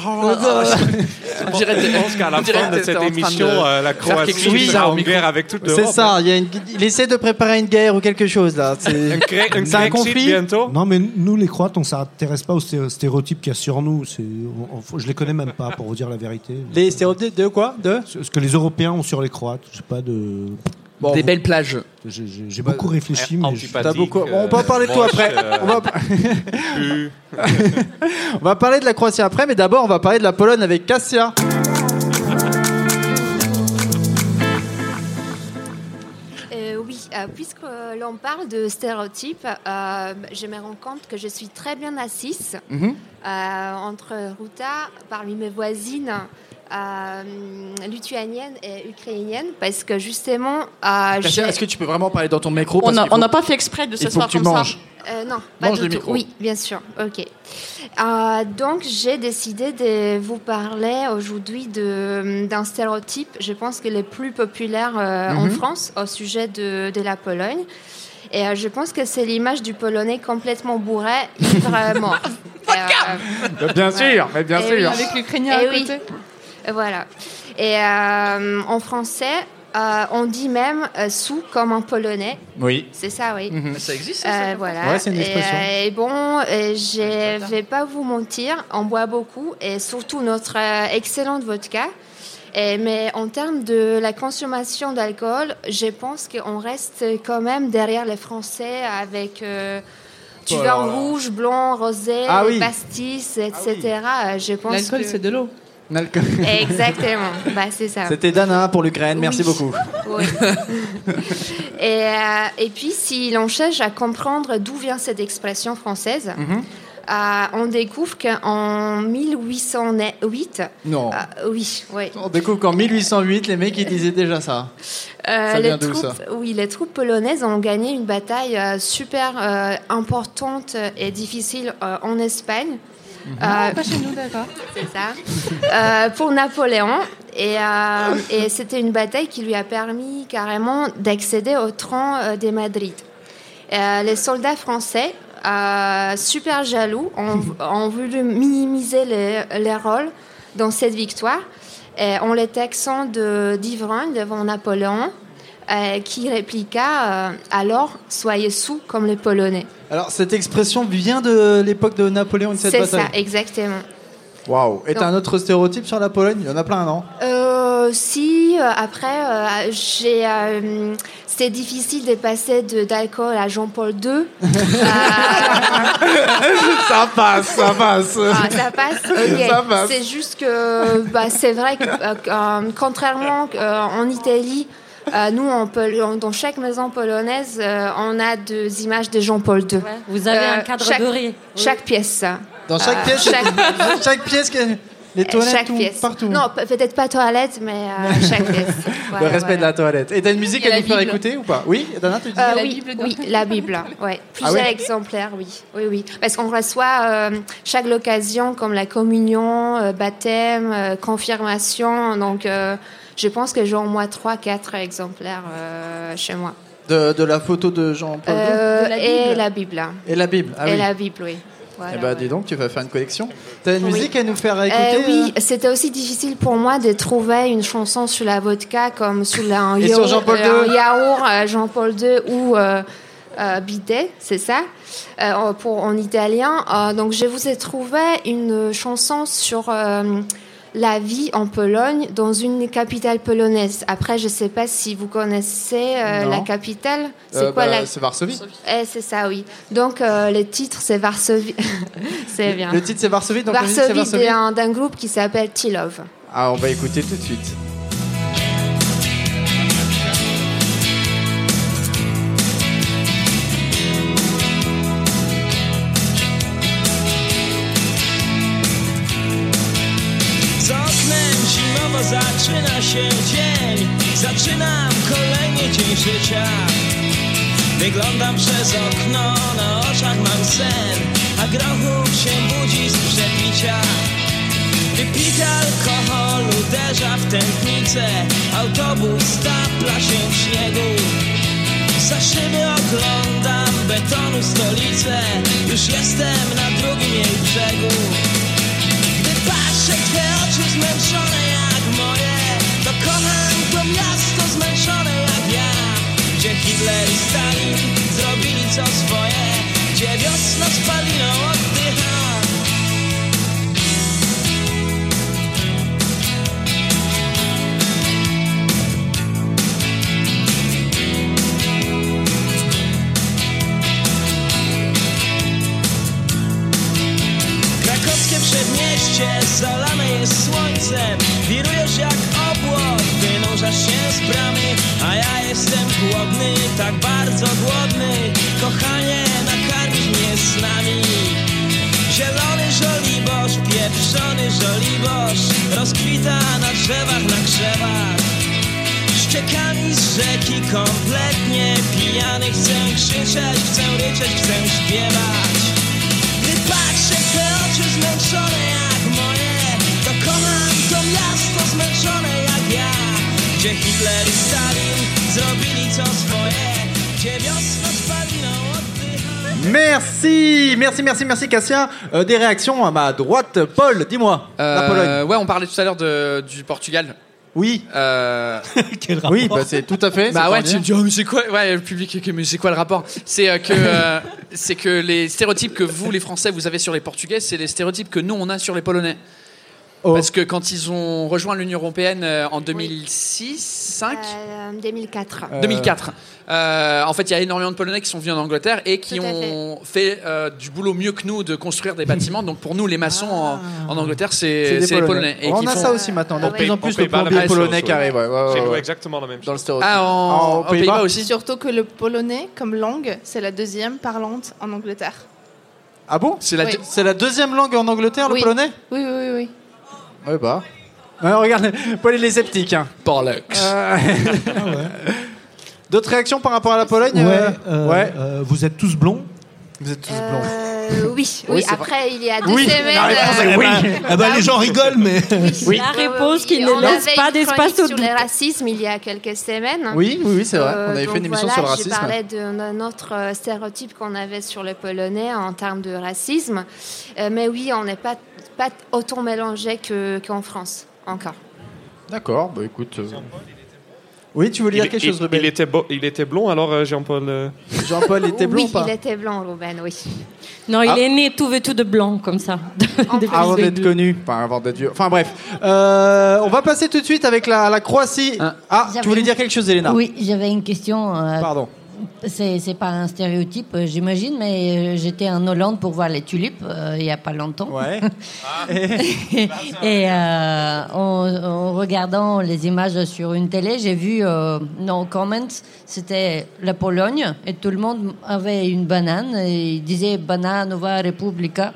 On [laughs] dirait Je pense qu'à la fin de cette émission, de euh, la Croatie au en micro. guerre avec toute C'est l'Europe. ça, il, y a une- il essaie de préparer une guerre ou quelque chose là. C'est Un, cré- un c'est un Grexit conflit. bientôt? Non, mais nous, les Croates, on s'intéresse pas aux sté- stéréotypes qu'il y a sur nous. C'est, on- on- je les connais même pas, pour vous dire la vérité. Les stéréotypes de quoi? De? Ce que les Européens ont sur les Croates, je sais pas de. Des belles plages. J'ai beaucoup réfléchi, mais je... beaucoup... Euh, on peut en parler de toi après. Euh, [laughs] on, va... parler de la Croatie après, mais d'abord on va parler de la Pologne avec Cassia. Euh, oui, puisque l'on parle de stéréotypes, je me rends compte que je suis très bien assise mhm. entre Ruta, parmi mes voisines euh, lituaniennes et ukrainiennes, parce que justement, euh, Est-ce que tu peux vraiment parler dans ton micro On parce n'a on pas fait exprès de que tu comme manges. Euh, non, pas Mange du le tout. micro. Oui, bien sûr. Ok. Euh, donc, j'ai décidé de vous parler aujourd'hui de- d'un stéréotype, je pense que le plus populaire euh, en Mhm. France au sujet de, de la Pologne. Et euh, je pense que c'est l'image du Polonais complètement bourré, mort. [laughs] Euh, Bien sûr, mais bien Eh sûr. oui. Avec l'Ukrainien à oui. côté. Voilà. Et euh, en français, euh, on dit même euh, sous comme en polonais. Oui. C'est ça, oui. Mhm. Ça existe, ça, Euh, ça, voilà. Ouais, c'est une Et, expression. euh, Et, bon, je vais pas vous mentir, on boit beaucoup et surtout notre euh, excellente vodka. Et- mais en termes de la consommation d'alcool, je pense qu'on reste quand même derrière les Français avec euh, du Oh vin là là. rouge, blanc, rosé, Ah oui. pastis, etc. Euh, Je pense L'alcool, que- c'est de l'eau. [laughs] Exactement. bah, c'est ça. C'était Dana pour l'Ukraine, merci Oui. beaucoup. Oui. [laughs] et, euh, et puis, si l'on cherche à comprendre d'où vient cette expression française, Mhm. euh, on découvre qu'en 1808, Non. euh, oui, oui, On découvre qu'en 1808, les mecs ils disaient déjà ça. euh, Ça les vient d'où, troupes, ça? oui, les troupes polonaises ont gagné une bataille euh, super euh, importante et difficile euh, en Espagne. Mhm. Euh, Pas chez nous, d'accord. [laughs] c'est ça, Euh, pour Napoléon. Et, euh, et c'était une bataille qui lui a permis carrément d'accéder au trône euh, de Madrid. Euh, les soldats français, euh, super jaloux, ont, ont voulu minimiser les, les rôles dans cette victoire et en les taxant de- d'ivrogne devant Napoléon, euh, qui répliqua euh, alors Soyez sous comme les Polonais. Alors cette expression vient de l'époque de Napoléon cette C'est ça, exactement. Waouh. Et t'as un autre stéréotype sur la Pologne? Il y en a plein, non? Euh, si, euh, après, j'ai, c'était difficile de passer d'alcool à Jean-Paul II. [laughs] Ça passe, ça passe. Ah, ça passe Ok. Ça passe. C'est juste que bah, c'est vrai que, euh, contrairement euh, en Italie, euh, nous, dans chaque maison polonaise, euh, on a des images de Jean-Paul II. Vous avez un cadre chaque, doré. Chaque pièce. Dans chaque Euh, pièce, chaque- chaque pièce, que- les toilettes, chaque tout, pièce. partout. Non, pe- peut-être pas toilette, mais euh, [laughs] chaque pièce. le respect voilà. de la toilette. Et t'as une musique à nous faire écouter ou pas? Oui, Dana, tu dis? Euh, La oui, Bible oui, la Bible, ouais. Plusieurs ouais? exemplaires, oui, oui, oui. Parce qu'on reçoit euh, chaque occasion comme la communion, euh, baptême, euh, confirmation. Donc, euh, je pense que j'ai au moins trois, quatre exemplaires euh, chez moi. de, de la photo de Jean-Paul II Euh, De la et Bible. la Bible. Et la Bible. Ah et oui. la Bible, oui. Voilà, eh ouais. dis donc, tu vas faire une collection. T'as une Oui. musique à nous faire Euh, écouter oui, euh c'était aussi difficile pour moi de trouver une chanson sur la vodka comme sur la, un [laughs] Et sur yaourt, Jean-Paul euh, II yaourt, euh, Jean-Paul II ou euh, euh, bidet, c'est ça, euh, pour, en italien. Euh, donc je vous ai trouvé une chanson sur euh, la vie en Pologne dans une capitale polonaise. Après, je sais pas si vous connaissez euh, la capitale. C'est Euh, quoi bah, la C'est Varsovie. Eh, C'est ça, oui. Donc euh, le titre c'est Varsovie. [laughs] c'est bien. Le titre c'est Varsovie, donc c'est Varsovie Varsovie. d'un d'un groupe qui s'appelle T-Love. Ah, on va écouter tout de suite. Życia. Wyglądam przez okno, na oczach mam sen A grochu się budzi z przepicia. Wypity alkohol uderza w tętnicę Autobus stapla się w śniegu. Za szyby oglądam betonu stolicę Już jestem na drugim jej brzegu. Gdy patrzę w oczy zmęczone Hitler i Stalin zrobili co swoje. Gdzie wiosna spaliną oddycha tak bardzo głodny. Kochanie, nakarmisz mnie snami. Zielony żoliborz, pieprzony żoliborz Rozkwita na drzewach, na krzewach. Ściekami z rzeki kompletnie pijany. Chcę krzyczeć, chcę ryczeć, chcę śpiewać. Gdy patrzę w te oczy zmęczone jak moje To kocham to miasto zmęczone Gdzie Hitler i Stalin zrobili co swoje Gdzie wiosna spaliną oddycha Merci, merci, merci, merci Cassien. Euh, des réactions à ma droite. Paul, dis-moi. la Euh, Pologne. ouais, on parlait tout à l'heure de- du Portugal. Oui. Euh... [laughs] Oui, bah, c'est tout à fait. Bah ouais, tu me dis, oh, mais c'est quoi Ouais, le public, mais c'est quoi le rapport? C'est euh, que, euh, [laughs] c'est que les stéréotypes que vous, les Français, vous avez sur les Portugais, c'est les stéréotypes que nous, on a sur les Polonais. Oh. Parce que quand ils ont rejoint l'Union Européenne euh, en 2006, 5 Euh, 2004. 2004. Euh, en fait, il y a énormément de Polonais qui sont venus en Angleterre et qui ont fait, euh, du boulot mieux que nous de construire des bâtiments. Donc pour nous, les maçons en, en Angleterre, C'est les Polonais. Et On a font- ça aussi maintenant. De Au plus en plus de plombiers même polonais chose, qui arrivent. ouais, ouais, ouais, exactement la même chose. Dans le stéréotype. Ah, en, En aux Pays-Bas aussi Surtout que le polonais, comme langue, c'est la deuxième parlante en Angleterre. Ah bon? C'est la, Oui. Deuxième langue en Angleterre, le Oui. polonais? Oui, oui, oui. oui. Ouais, bah. Ouais, regarde, [laughs] Paul il est sceptique. Hein. Bollocks. Euh, [laughs] D'autres réactions par rapport à la Pologne Ouais, euh, euh, ouais. euh, vous êtes tous blonds Vous êtes tous blonds. Euh, oui, [laughs] Oui, oui. c'est Après, il y a deux Oui, semaines. la réponse est euh, oui. Ah bah, les gens rigolent, mais. Oui. La réponse qui ne on laisse avait pas une d'espace chronique au sur doute. le racisme il y a quelques semaines. Oui, oui, oui, c'est vrai. On avait fait une émission voilà, sur le racisme. Je parlais d'un autre euh, stéréotype qu'on avait sur le polonais en termes de racisme. Euh, mais oui, on n'est pas, pas autant mélangé que- qu'en France, encore. D'accord, bah écoute. euh, Oui, tu veux dire Il- quelque il- chose, Ruben il était, beau- il était blond alors, euh, Jean-Paul euh [laughs] Jean-Paul était blond oui, ou pas il était blanc, Ruben, oui. Non, il Ah. est né tout vêtu de blanc, comme ça. [laughs] Avant d'être connu, enfin avant d'être vieux. Enfin bref, Euh, on va passer tout de suite avec la, la Croatie. Ah, tu J'avais voulais une- dire quelque chose, Elena Oui, j'avais une question. euh, Pardon. C'est c'est pas un stéréotype, euh, j'imagine, mais euh, j'étais en Hollande pour voir les tulipes euh, il y a pas longtemps. Ouais. [laughs] [laughs] Et euh, en, en regardant les images sur une télé, j'ai vu euh, nos comments, c'était la Pologne, et tout le monde avait une banane, et il disait Bananova Republika.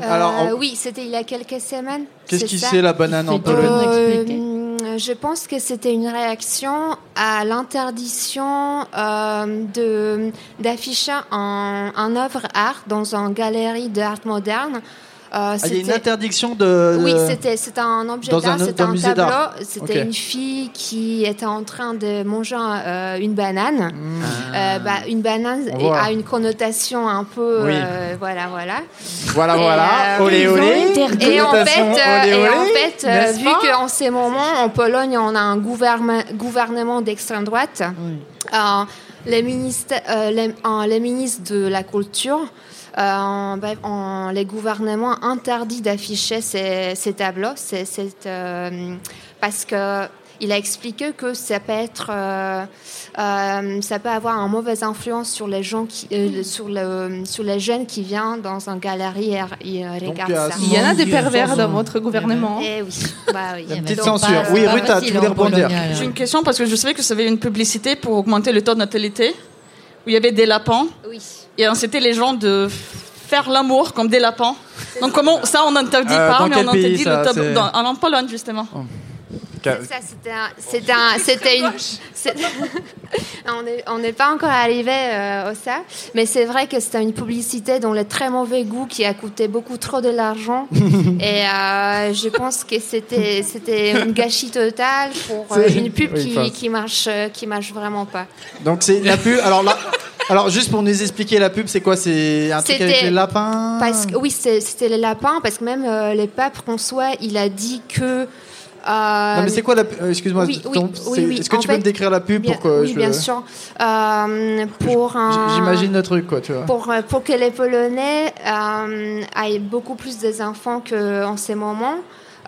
Alors, Oui, c'était il y a quelques semaines. Qu'est-ce qui c'est la banane en Pologne. Euh, je pense que c'était une réaction à l'interdiction euh, d'afficher un, un œuvre art dans une galerie d'art moderne. Euh, Ah, il y a une interdiction de. Oui, c'était un objet d'art, c'était un un tableau. C'était une fille qui était en train de manger euh, une banane. Euh, bah, une banane Hmm. A une connotation un peu, Oui. euh, voilà, voilà. Voilà, Et, voilà. olé, olé. Et en fait, olé, et en fait, vu qu'en ces moments, en Pologne, on a un gouvernement, gouvernement d'extrême droite, euh, les, ministres, les, les ministres de la culture, en- bref, en- les gouvernements interdit d'afficher ces, ces tableaux, euh, parce que il a expliqué que ça peut être, euh, euh, ça peut avoir une mauvaise influence sur les gens qui, euh, sur le, sur les jeunes qui viennent dans une galerie et, et regardent ça. Il y en a des pervers dans votre gouvernement. Eh oui, bah oui. [laughs] La petite Donc, censure. pas- Oui, Ruta, tu voulais en rebondir. J'ai une question parce que je savais que ça avait une publicité pour augmenter le taux de natalité où il y avait des lapins. Oui. Et c'était les gens de faire l'amour comme des lapins. Donc comment ça on n'interdit Euh, pas, mais on pays, interdit ça, le dans- en Pologne justement. Ça, c'était un- c'était un- c'était une. [laughs] on n'est pas encore arrivé euh, au ça, mais c'est vrai que c'était une publicité dont le très mauvais goût qui a coûté beaucoup trop de l'argent. [laughs] et euh, je pense que c'était c'était un gâchis total pour euh, une pub oui, qui, qui marche euh, qui marche vraiment pas. Donc c'est la pub. Alors là, alors juste pour nous expliquer la pub, c'est quoi? C'est un truc avec les lapins? Parce que, oui, c'était les lapins, parce que même euh, le pape François, il a dit que. euh, Non mais c'est quoi la pub Excuse-moi. Oui, oui, ton- oui, c'est- oui. Est-ce que tu peux me décrire la pub bien, pour que je. bien sûr. Euh, pour J'imagine le truc quoi, tu vois. Pour, euh, pour que les Polonais euh, aient beaucoup plus des enfants qu'en ces moments,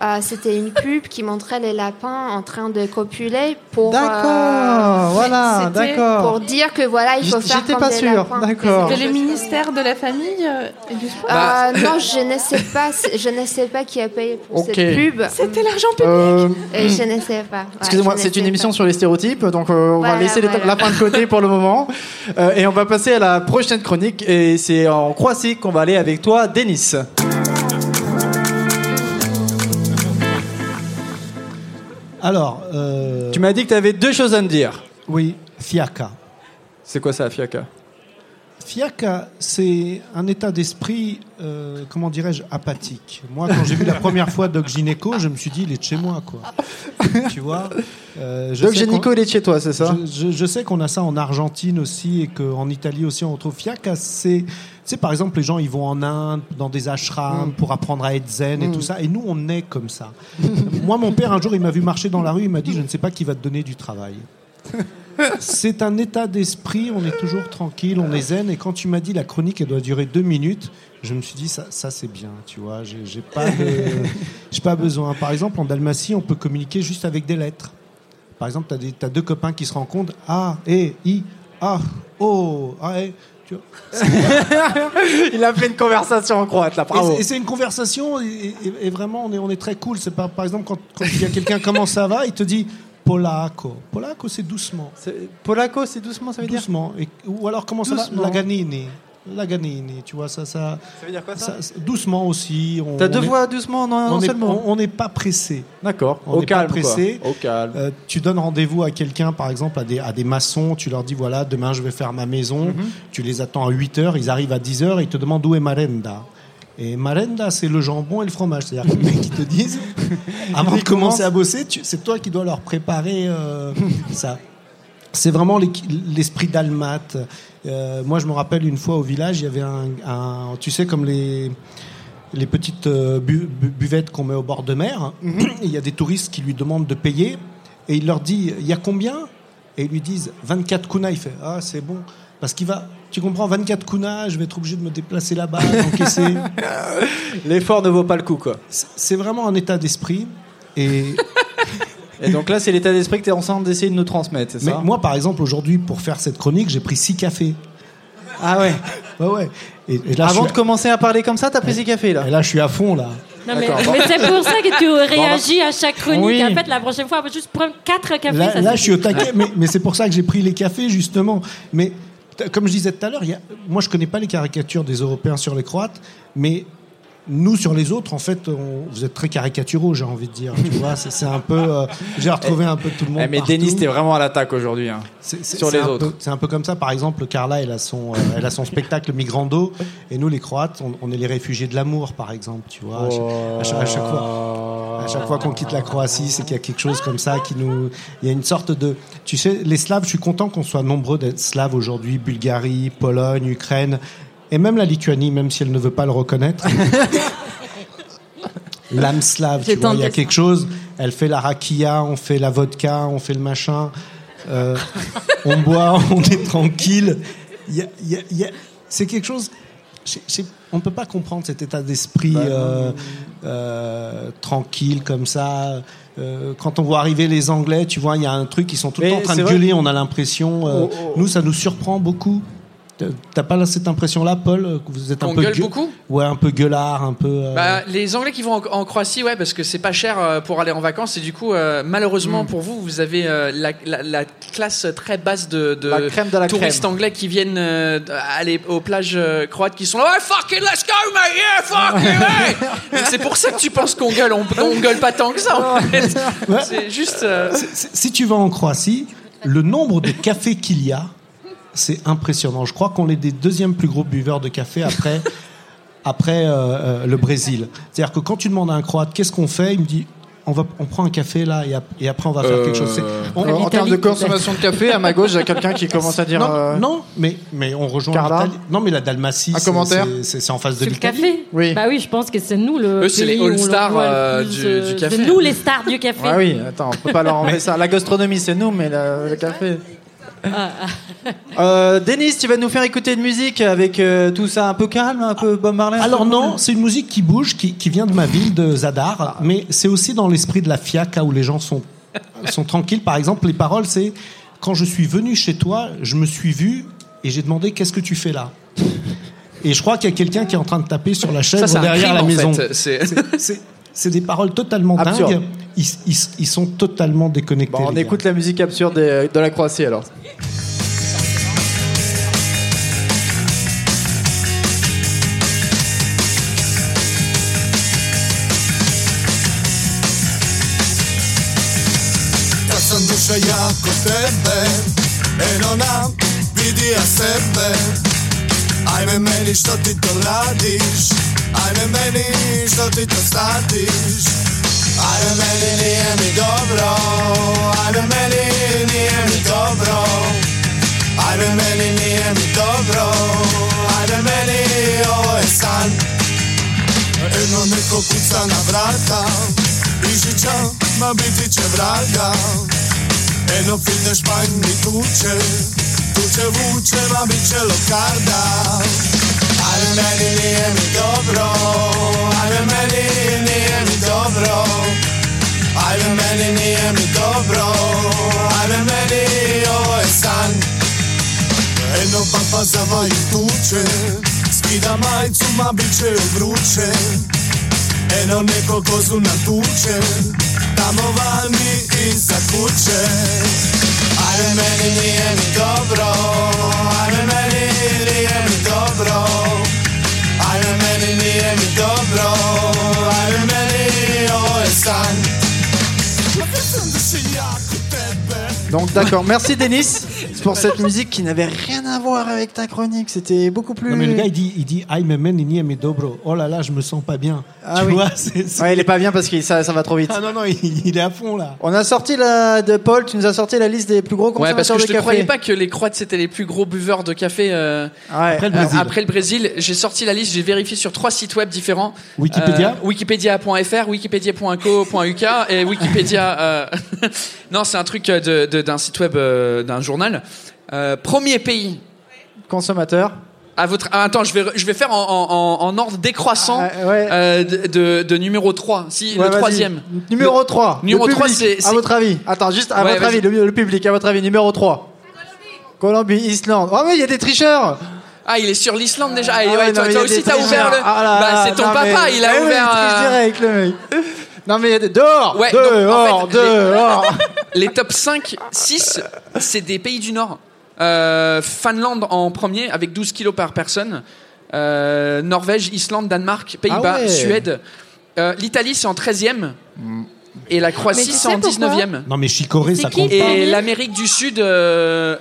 Euh, C'était une pub qui montrait les lapins en train de copuler pour. D'accord, euh, voilà, c'était d'accord. Pour dire que voilà, il faut J'étais faire comme pas des sûr, lapins. d'accord. C'était le ministère de la famille euh, et du sport. Bah, Euh, non, je ne sais pas, je ne sais pas qui a payé pour cette pub. C'était l'argent public. Euh, Et je ne sais pas. Ouais, Excusez-moi, c'est une émission sur les stéréotypes, donc euh, on va Voilà, laisser les voilà. la fin de côté pour le moment. [laughs] Euh, et on va passer à la prochaine chronique, et c'est en Croatie qu'on va aller avec toi, Denis. Alors, euh, Tu m'as dit que tu avais deux choses à me dire. oui, fiaca. C'est quoi ça, Fiaca? Fiaca, c'est un état d'esprit, euh, comment dirais-je, apathique. Moi, quand j'ai vu la première fois Doc Gynéco, je me suis dit, il est de chez moi, quoi. [laughs] tu vois euh, je Doc qu'on- il est de chez toi, c'est ça? Je, je- je sais qu'on a ça en Argentine aussi et qu'en Italie aussi on retrouve Fiaca. C'est, sais, par exemple, les gens ils vont en Inde, dans des ashrams Mm. pour apprendre à être zen et Mm. tout ça. Et nous, on est comme ça. [laughs] Moi, mon père, un jour, il m'a vu marcher dans la rue, il m'a dit, je ne sais pas qui va te donner du travail. [laughs] C'est un état d'esprit, on est toujours tranquille, on est zen. Et quand tu m'as dit la chronique, elle doit durer deux minutes, je me suis dit, ça, ça c'est bien, tu vois. J'ai pas, de- [laughs] pas besoin. Par exemple, en Dalmatie, on peut communiquer juste avec des lettres. Par exemple, tu as, deux copains qui se rencontrent. A, E, I, A, O, A, E. Tu vois. [laughs] Il a fait une conversation en croate, là, bravo. Et c'est une conversation, et, et- et vraiment, on est, on est très cool. C'est pas, par exemple, quand, quand il y a quelqu'un, [laughs] comment ça va, il te dit Polacco. Polacco, c'est doucement. Polacco, c'est doucement, ça veut dire? Doucement. Ou alors, comment ça Doucement. va Laganini. Laganini, tu vois, ça. Ça, Ça veut dire quoi, ça Doucement aussi. on- T'as deux voix doucement dans on un est- seul mot on- n'est pas pressé. D'accord, On au pas calme, pressé. Au calme. Euh, tu donnes rendez-vous à quelqu'un, par exemple, à des, à des maçons, tu leur dis voilà, demain je vais faire ma maison, Mhm. tu les attends à 8 heures, ils arrivent à 10 heures et ils te demandent où est Marenda. Et Marenda, c'est le jambon et le fromage. C'est-à-dire que les mecs qui te disent, [laughs] avant de commencer à bosser, c'est toi qui dois leur préparer euh, ça. C'est vraiment l'esprit dalmate. Euh, moi, je me rappelle une fois au village, il y avait un, un- tu sais, comme les, les petites euh, bu- bu- buvettes qu'on met au bord de mer. [clears throat] Il y a des touristes qui lui demandent de payer et il leur dit il y a combien? Et ils lui disent 24 kunas. Il fait ah c'est bon parce qu'il va. Tu comprends 24 kunas, je vais être obligé de me déplacer là-bas. [laughs] L'effort ne vaut pas le coup, quoi. C'est vraiment un état d'esprit et. [laughs] Et donc là, c'est l'état d'esprit que tu es en train d'essayer de nous transmettre, c'est Mais ça moi, par exemple, aujourd'hui, pour faire cette chronique, j'ai pris 6 cafés. Ah ouais Ouais, ouais. Et, et là, Avant de commencer à parler comme ça, t'as pris des cafés, là Et là, je suis à fond, là. Non, mais, mais c'est pour ça que tu réagis à chaque chronique. Oui. En fait, la prochaine fois, on va juste prendre quatre cafés. Là, ça là, suffit. je suis au taquet, mais, mais c'est pour ça que j'ai pris les cafés, justement. Mais comme je disais tout à l'heure, moi, je connais pas les caricatures des Européens sur les Croates, mais nous, sur les autres, en fait, on- vous êtes très caricaturaux, j'ai envie de dire. Tu vois, c'est un peu. euh, j'ai retrouvé un peu tout le monde. Eh, mais partout. Denis, t'es vraiment à l'attaque aujourd'hui. hein. Sur les autres. C'est un peu comme ça. Par exemple, Carla, elle a son, euh, elle a son spectacle Migrando, et nous, les Croates, on, on est les réfugiés de l'amour, par exemple. Tu vois, chaque- à chaque fois, à chaque fois qu'on quitte la Croatie, c'est qu'il y a quelque chose comme ça qui nous. Il y a une sorte de. Tu sais, les Slaves, je suis content qu'on soit nombreux d'être Slaves aujourd'hui, Bulgarie, Pologne, Ukraine, et même la Lituanie, même si elle ne veut pas le reconnaître. [laughs] L'âme slave, tu vois, il y a quelque chose. Elle fait la rakia, on fait la vodka, on fait le machin. Euh, on boit, [laughs] on est tranquille. C'est quelque chose. je- je- on ne peut pas comprendre cet état d'esprit euh, euh, tranquille comme ça. Quand on voit arriver les Anglais, tu vois, il y a un truc, ils sont tout le temps en train de gueuler, on a l'impression. Oh, oh. Nous, ça nous surprend beaucoup. T'as- pas cette impression-là, Paul, que vous êtes un Qu'on peu gueule gueu- beaucoup Ouais, un peu gueulard, un peu. euh, Bah, les Anglais qui vont en, en Croatie, ouais, parce que c'est pas cher euh, pour aller en vacances et du coup, euh, malheureusement pour vous, vous avez euh, la, la- la classe très basse de, de La crème de la touristes crème. anglais qui viennent euh, aller aux plages euh, croates qui sont là, fucking let's go, mate, yeah, fucking [laughs] hey. C'est pour ça que tu penses qu'on gueule, on, on gueule pas tant que ça en fait. C'est juste. euh, Si tu vas en Croatie, le nombre de cafés qu'il y a, c'est impressionnant. Je crois qu'on est des deuxièmes plus gros buveurs de café après, [laughs] après euh, euh, le Brésil. C'est-à-dire que quand tu demandes à un Croate qu'est-ce qu'on fait, il me dit on, va, on prend un café là et, ap- et après on va faire quelque chose. C'est- on- Euh, en termes de consommation de café, à ma gauche, j'ai quelqu'un qui commence à dire. Non, euh, non, mais, mais on rejoint l'Italie. Non, mais la Dalmatie, Un c'est- en face de C'est le l'Italie. café Oui. Bah oui, je pense que c'est nous le. Eux, c'est les all-stars, euh, du- euh, du café. C'est nous les stars du café. Ah oui, attends, on peut pas leur [laughs] enlever ça. La gastronomie, c'est nous, mais la- le café. [laughs] Euh, Denis, tu vas nous faire écouter une musique avec euh, tout ça un peu calme, un peu Bob Marley Alors non, c'est une musique qui bouge, qui, qui vient de ma ville, de Zadar, mais c'est aussi dans l'esprit de la fiaca où les gens sont, sont tranquilles. Par exemple, les paroles, c'est quand je suis venu chez toi, je me suis vu et j'ai demandé qu'est-ce que tu fais là? Et je crois qu'il y a quelqu'un qui est en train de taper sur la chaise derrière crime, la en maison. fait. C'est- C'est- des paroles totalement Absurde. dingues. Ils, ils- ils sont totalement déconnectés. Bon, on gars. écoute la musique absurde de, de la Croatie alors. Kad sam duša ja kod tebe Eno nam vidi ja sebe Ajme meni što ti to radiš. Ajme meni što ti to statiš Ajme meni nije mi dobro. Ajme meni nije mi dobro. Ajme meni nije mi dobro. Ajme meni ovo je san. Eno neko kuca na vrata. Ižića, ma biti će vraga. Eno fitness španj mi tuče Tuče vuče, ma bit će lokarda. Ajme meni nije mi dobro Ajme meni nije mi dobro. Ajme meni nije mi dobro Ajme meni ovo je san. Eno papa zavoju tuče Skida majicu, ma bit će vruće. Eno neko kozu natuče Tamo vani iza kuće. Ajme meni nije mi dobro. Ajme meni nije mi dobro. Ajme meni nije mi dobro. Ajme meni ovo je san. Ma kad sam duše jako tebe Donc d'accord, merci Denis [laughs] pour cette musique qui n'avait rien à voir avec ta chronique. C'était beaucoup plus. Non, mais le gars, il dit, il dit, Ay, me nie me dobro. Oh là là, je me sens pas bien. Ah tu oui. vois, Ouais, il est pas bien parce que ça, ça va trop vite. Ah non, non, il, il est à fond là. On a sorti la de Paul, tu nous as sorti la liste des plus gros Ouais, parce consommateurs que je de ne café. croyais pas que les Croates c'était les plus gros buveurs de café euh, Après le Brésil. après le Brésil. J'ai sorti la liste, j'ai vérifié sur trois sites web différents. Wikipédia Euh, Wikipédia.fr, Wikipedia.co.uk et Wikipédia. euh, [laughs] non, c'est un truc euh, de- de- d'un site web euh, d'un journal. Euh, premier pays. Consommateur. À votre... ah, attends, je vais, je vais faire en, en- en- ordre décroissant Ah, ouais. euh, de, de- de numéro 3. Si, Ouais, le troisième. Numéro Le- 3. Numéro le 3, public, c'est. À votre avis. Attends, juste à Ouais, votre avis, le, le public, à votre avis, numéro 3. Colombie, Islande. Oh, mais il y a des tricheurs. Ah, il est sur l'Islande déjà. Ah, Ah ouais, toi, non, toi aussi, t'as ouvert le. Ah là bah, c'est ton non, papa, mais- il a Eh oui, ouvert. triche euh, direct, le mec. Non, mais. Dehors Ouais, donc, en Dehors fait, Dehors Les [laughs] top 5, 6, c'est des pays du Nord. Euh, Finlande en premier avec 12 kilos par personne. Euh, Norvège, Islande, Danemark, Pays-Bas, Ah ouais. Suède. Euh, L'Italie, c'est en 13e. Et la Croatie, c'est en pourquoi 19e. Non, mais Chicorée, ça compte pas. Et l'Amérique du Sud, euh,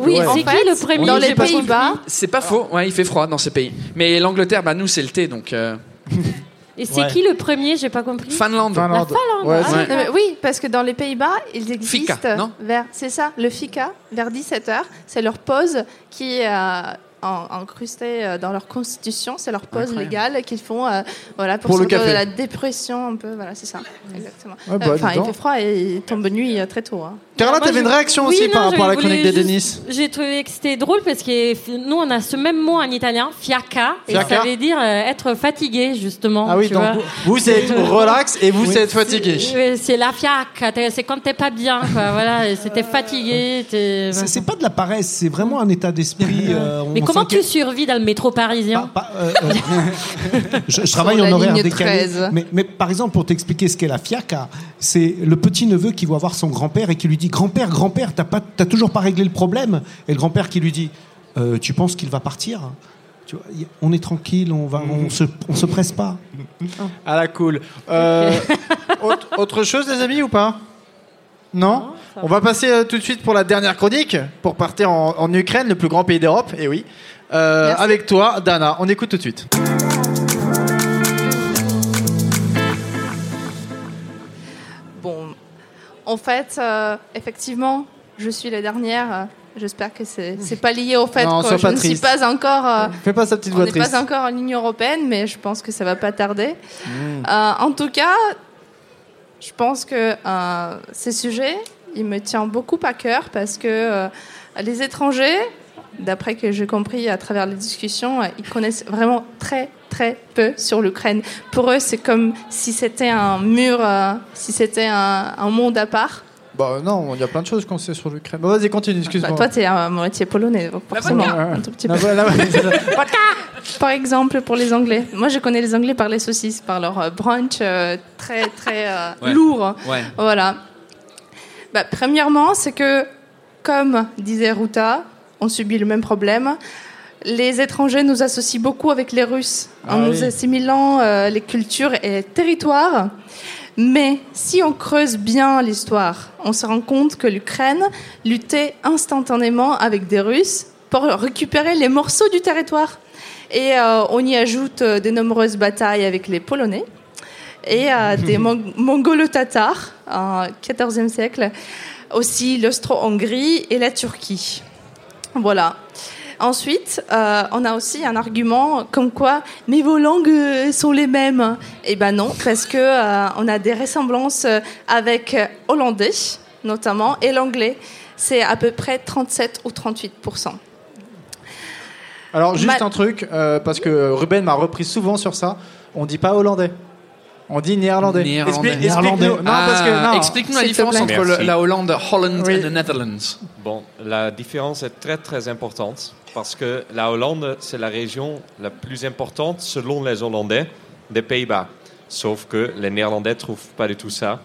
Oui, ouais. C'est fait, qui le premier Dans les Pays-Bas, c'est pas faux. Ouais, il fait froid dans ces pays. Mais l'Angleterre, bah nous, c'est le thé, donc. euh, [laughs] Et c'est Ouais. qui le premier J'ai pas compris. Finlande. La Finlande. Ouais, ah, mais oui, parce que dans les Pays-Bas, ils existent Fika, non vers, c'est ça, le fika, vers 17h. C'est leur pause qui est euh, en- incrustée euh, dans leur constitution. C'est leur pause Incroyable. légale qu'ils font euh, voilà, pour, Pour le sortir de la dépression un peu. Voilà, c'est ça, exactement. Ouais, bah, Euh, Enfin, il fait froid et il tombe nuit euh, très tôt. hein. Carla, Moi, t'avais une réaction Oui, aussi non, par rapport à la chronique de Denis J'ai trouvé que c'était drôle parce que nous, on a ce même mot en italien, fiaca, et ça veut dire euh, être fatigué, justement. Ah oui, tu donc vois. vous, vous, c'est être [laughs] relax et vous, Oui. c'est être fatigué. C'est la fiaca, c'est quand t'es pas bien, quoi. [laughs] Voilà, c'était fatigué. C'est, pas de la paresse, c'est vraiment un état d'esprit. [laughs] euh, Mais comment tu survis dans le métro parisien euh, euh, je, je travaille en horaire décalé. 13. Mais, mais par exemple, pour t'expliquer ce qu'est la fiaca, c'est le petit neveu qui va voir son grand-père et qui lui dit Grand-père, grand-père, t'as, pas, t'as toujours pas réglé le problème Et le grand-père qui lui dit Euh, Tu penses qu'il va partir Tu vois, On est tranquille, on, va, on, se, on se presse pas. À [laughs] la cool. Euh, autre, autre chose, les amis, ou pas? Non, On va passer euh, tout de suite pour la dernière chronique, pour partir en, en Ukraine, le plus grand pays d'Europe, et oui. Euh, Merci. avec toi, Dana, on écoute tout de suite. En fait, euh, effectivement, je suis la dernière. euh, J'espère que c'est c'est pas lié au fait Non, que je ne suis pas encore. euh, Fais pas sa petite voix n'est triste. pas encore en Union européenne, mais je pense que ça va pas tarder. Mm. Euh, en tout cas, je pense que euh, ces sujets il me tient beaucoup à cœur parce que euh, les étrangers, d'après que j'ai compris à travers les discussions, euh, ils connaissent vraiment très très peu sur l'Ukraine. Pour eux, c'est comme si c'était un mur, euh, si c'était un, un monde à part. Bah non, il y a plein de choses qu'on sait sur l'Ukraine. Vas-y, continue, excuse-moi. Bah, toi, t'es à moitié polonais, donc forcément, un tout petit peu. Ah. [laughs] Par exemple, pour les Anglais. Moi, je connais les Anglais par les saucisses, par leur euh, brunch euh, très, très euh, [laughs] Ouais. lourd. Ouais. Voilà. Bah, premièrement, c'est que, comme disait Ruta, on subit le même problème. Les étrangers nous associent beaucoup avec les Russes, en Ah nous oui. assimilant euh, les cultures et les territoires. Mais si on creuse bien l'histoire, on se rend compte que l'Ukraine luttait instantanément avec des Russes pour récupérer les morceaux du territoire. Et euh, on y ajoute euh, de nombreuses batailles avec les Polonais et [laughs] des Mon- Mongolo-Tatars en XIVe siècle, aussi l'Austro-Hongrie et la Turquie. Voilà. Ensuite, euh, on a aussi un argument comme quoi, mais vos langues sont les mêmes. Eh ben non, parce que euh, on a des ressemblances avec hollandais, notamment, et l'anglais. C'est à peu près 37 ou 38% Alors, juste Ma- un truc, euh, parce que Ruben m'a repris souvent sur ça. On dit pas hollandais. On dit néerlandais. Explique-nous. Ah. Explique-nous la différence entre le- la Hollande, Holland et the Netherlands. Bon, la différence est très très importante parce que la Hollande, c'est la région la plus importante selon les Hollandais des Pays-Bas. Sauf que les Néerlandais ne trouvent pas du tout ça.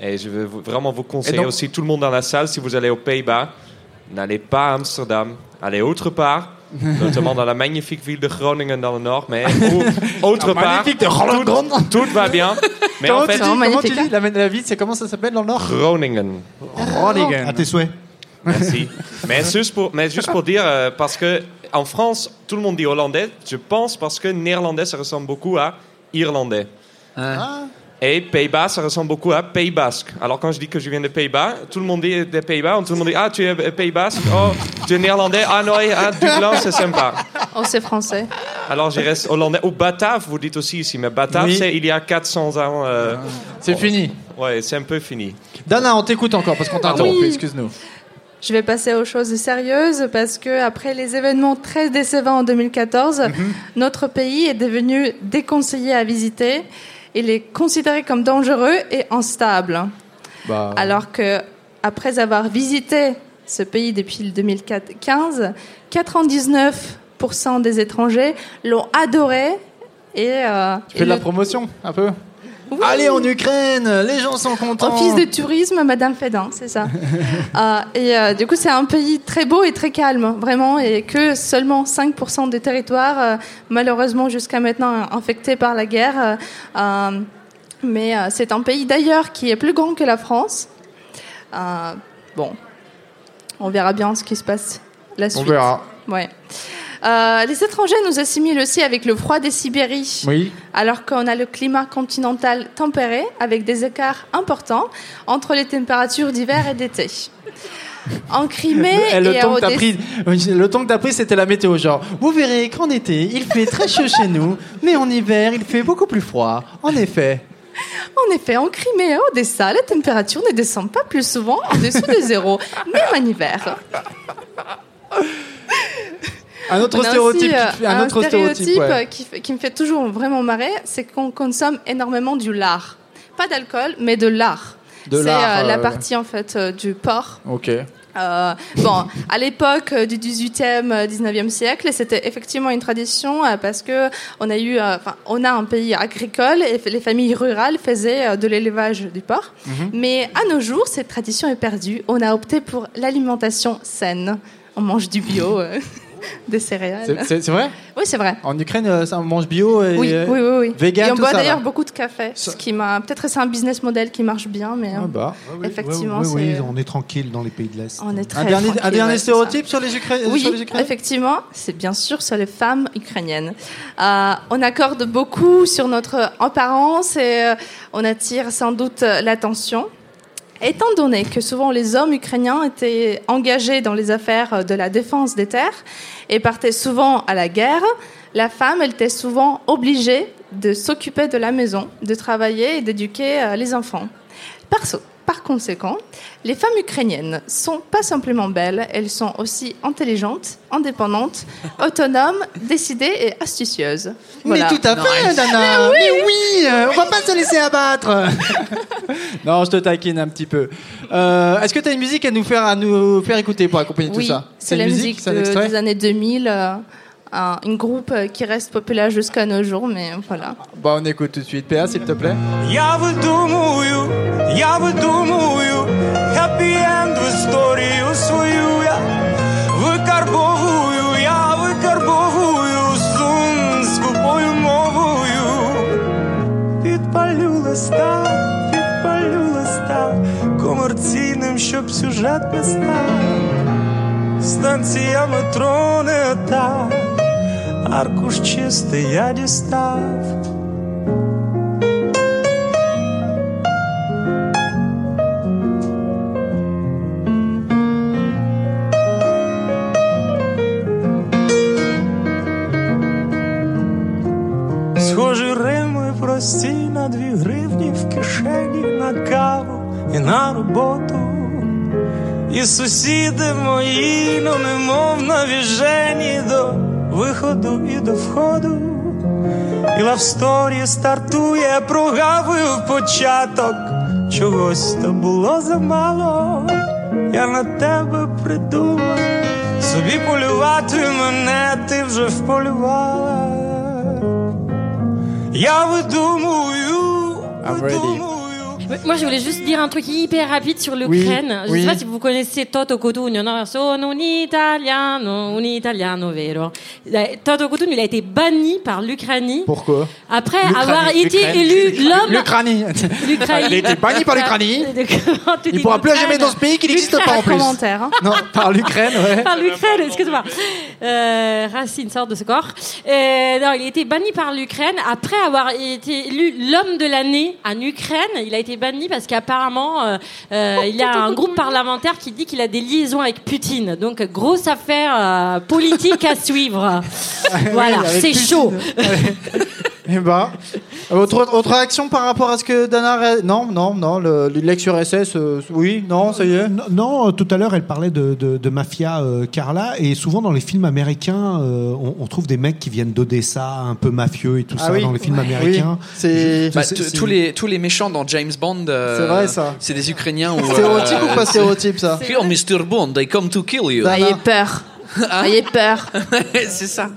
Et je veux vraiment vous conseiller donc- aussi, tout le monde dans la salle, si vous allez aux Pays-Bas, n'allez pas à Amsterdam, allez autre part. [laughs] notamment dans la magnifique ville de Groningen dans le nord, mais [laughs] au- autre La part, magnifique de Groningen. tout, tout va bien. Mais comment en fait, tu dis, comment tu dis la, la ville, c'est comment ça s'appelle dans le nord? Groningen. Groningen. À tes souhaits. Merci. mais, juste pour, mais juste pour dire, euh, parce que en France, tout le monde dit hollandais, je pense parce que néerlandais, ça ressemble beaucoup à irlandais. Et Pays-Bas, ça ressemble beaucoup à Pays Basque. Alors quand je dis que je viens des Pays-Bas, tout le monde dit des Pays-Bas, tout le monde dit Ah, tu es euh, Pays Basque? Oh, tu es néerlandais? Ah non, ah, Dublin, c'est sympa. Oh, c'est français. Alors j'y reste hollandais. Ou Batave, vous dites aussi ici, mais Batave, Oui. c'est il y a 400 ans. euh, C'est fini. Ouais, c'est un peu fini. Dana, on t'écoute encore parce qu'on t'a Pardon. interrompu, Oui. excuse-nous. Je vais passer aux choses sérieuses parce que après les événements très décevants en 2014, notre pays est devenu déconseillé à visiter. Il est considéré comme dangereux et instable. Bah, Alors que après avoir visité ce pays depuis le 2015, 99% des étrangers l'ont adoré et euh, tu fais de la promotion, un peu? Allez en Ukraine, les gens sont contents. Office de tourisme, Madame Fédin, c'est ça. [laughs] Euh, et euh, du coup, c'est un pays très beau et très calme, vraiment, et que seulement 5% des territoires, euh, malheureusement jusqu'à maintenant, infectés par la guerre. euh, euh, mais euh, c'est un pays d'ailleurs qui est plus grand que la France. Euh, bon, on verra bien ce qui se passe la suite. verra. Ouais. Euh, les étrangers nous assimilent aussi avec le froid des Sibéries Oui. alors qu'on a le climat continental tempéré avec des écarts importants entre les températures d'hiver et d'été. [laughs] En Crimée Le, le et à que pris, le ton que t'as pris, c'était la météo. Genre, vous verrez qu'en été, il fait très chaud chez nous, mais en hiver, il fait beaucoup plus froid. En effet. [laughs] En effet, en Crimée et Odessa, la température ne descend pas plus souvent en dessous de zéro, même en hiver. [laughs] Un autre stéréotype, aussi, euh, qui fait- un autre stéréotype, stéréotype, ouais. euh, qui, me fait toujours vraiment marrer, c'est qu'on consomme énormément du lard. Pas d'alcool, mais de lard. C'est euh, la euh, partie en fait euh, du porc. Ok. Euh, bon, à l'époque euh, du 18e, euh, 19e siècle, c'était effectivement une tradition euh, parce que on a eu, euh, enfin, on a un pays agricole et les familles rurales faisaient euh, de l'élevage du porc. Mhm. Mais à nos jours, cette tradition est perdue. On a opté pour l'alimentation saine. On mange du bio, euh, [laughs] des céréales. C'est- vrai? Oui, c'est vrai. En Ukraine, euh, ça on mange bio et Oui, euh, oui, oui, oui. vegan, et on tout boit ça, d'ailleurs là. beaucoup de café. Ce qui m'a peut-être c'est un business model qui marche bien, mais Ah bah. effectivement, Oui, oui, c'est on est tranquille dans les pays de l'Est. on est très Un dernier, un dernier ouais, stéréotype sur les, Ukra- Oui, sur les Ukrainiens? effectivement, c'est bien sûr sur les femmes ukrainiennes. Euh, on accorde beaucoup sur notre apparence et euh, on attire sans doute l'attention. Étant donné que souvent les hommes ukrainiens étaient engagés dans les affaires de la défense des terres et partaient souvent à la guerre, la femme, était souvent obligée de s'occuper de la maison, de travailler et d'éduquer euh, les enfants. Perso, par conséquent, les femmes ukrainiennes sont pas simplement belles, elles sont aussi intelligentes, indépendantes, [laughs] autonomes, décidées et astucieuses. Voilà. Mais tout à fait, Dana. Mais Mais oui, euh, on va pas se laisser abattre. [laughs] non, je te taquine un petit peu. Euh, Est-ce que tu as une musique à nous faire à nous faire écouter pour accompagner Oui, tout ça? c'est une la musique c'est un de- des années 2000, euh, un, une groupe euh, qui reste populaire jusqu'à nos jours, mais voilà. Bah, on écoute tout de suite. PA, s'il te plaît. Я видумую, я видумую хеппі-енд в історію свою я викарбовую, я викарбовую сум скупою мовою. Підпалю листа, підпалю листа комерційним, щоб сюжет не став. Станція метро не та, аркуш чистий я дістав. Схожі рими прості на дві гривні в кишені, на каву і на роботу. І сусіди мої, ну немов навіжені до виходу і до входу. І лавсторі стартує, прогавив початок. Чогось то було замало. Я на тебе придумав, собі полювати мене ти вже вполювала. Я видумую, ready. Moi, je voulais juste dire un truc hyper rapide sur l'Ukraine. je oui. sais pas si vous connaissez Toto Cotugno. Non, sono un italiano, un italiano vero. Eh, Toto Cotugno, il a été banni par l'Ukraine Pourquoi? Après avoir été élu l'homme. L'Ukraine. L'Ukraine. Il a été banni par l'Ukraine. [laughs] Il dis pourra plus jamais dans ce pays qui n'existe pas en plus. Commentaire. hein. Non, par l'Ukraine, ouais. par l'Ukraine, excuse-moi. Euh, Racine sort de ce corps. Euh, non, il a été banni par l'Ukraine après avoir été élu l'homme de l'année en Ukraine. Il a été banni parce qu'apparemment, euh, euh, il y a un groupe parlementaire qui dit qu'il a des liaisons avec Poutine. Donc, grosse affaire euh, politique à suivre. [laughs] voilà, c'est chaud. [laughs] Eh ben, autre, autre réaction par rapport à ce que Dana. Non, non, non, le- l'ex-URSS, euh, oui, non, ça y est. Non, non, euh, tout à l'heure, elle parlait de, de- de mafia euh, Carla, et souvent dans les films américains, euh, on, on trouve des mecs qui viennent d'Odessa, un peu mafieux et tout Ah ça oui. dans les films Oui, américains. c'est. Bah, C'est- tous les tous les méchants dans James Bond. euh, C'est vrai, ça. C'est des Ukrainiens ou. Stéréotype ou pas stéréotype, ça Here, Mr. Bond, I come to kill you. Ayez peur. Ayez peur. [laughs] c'est ça.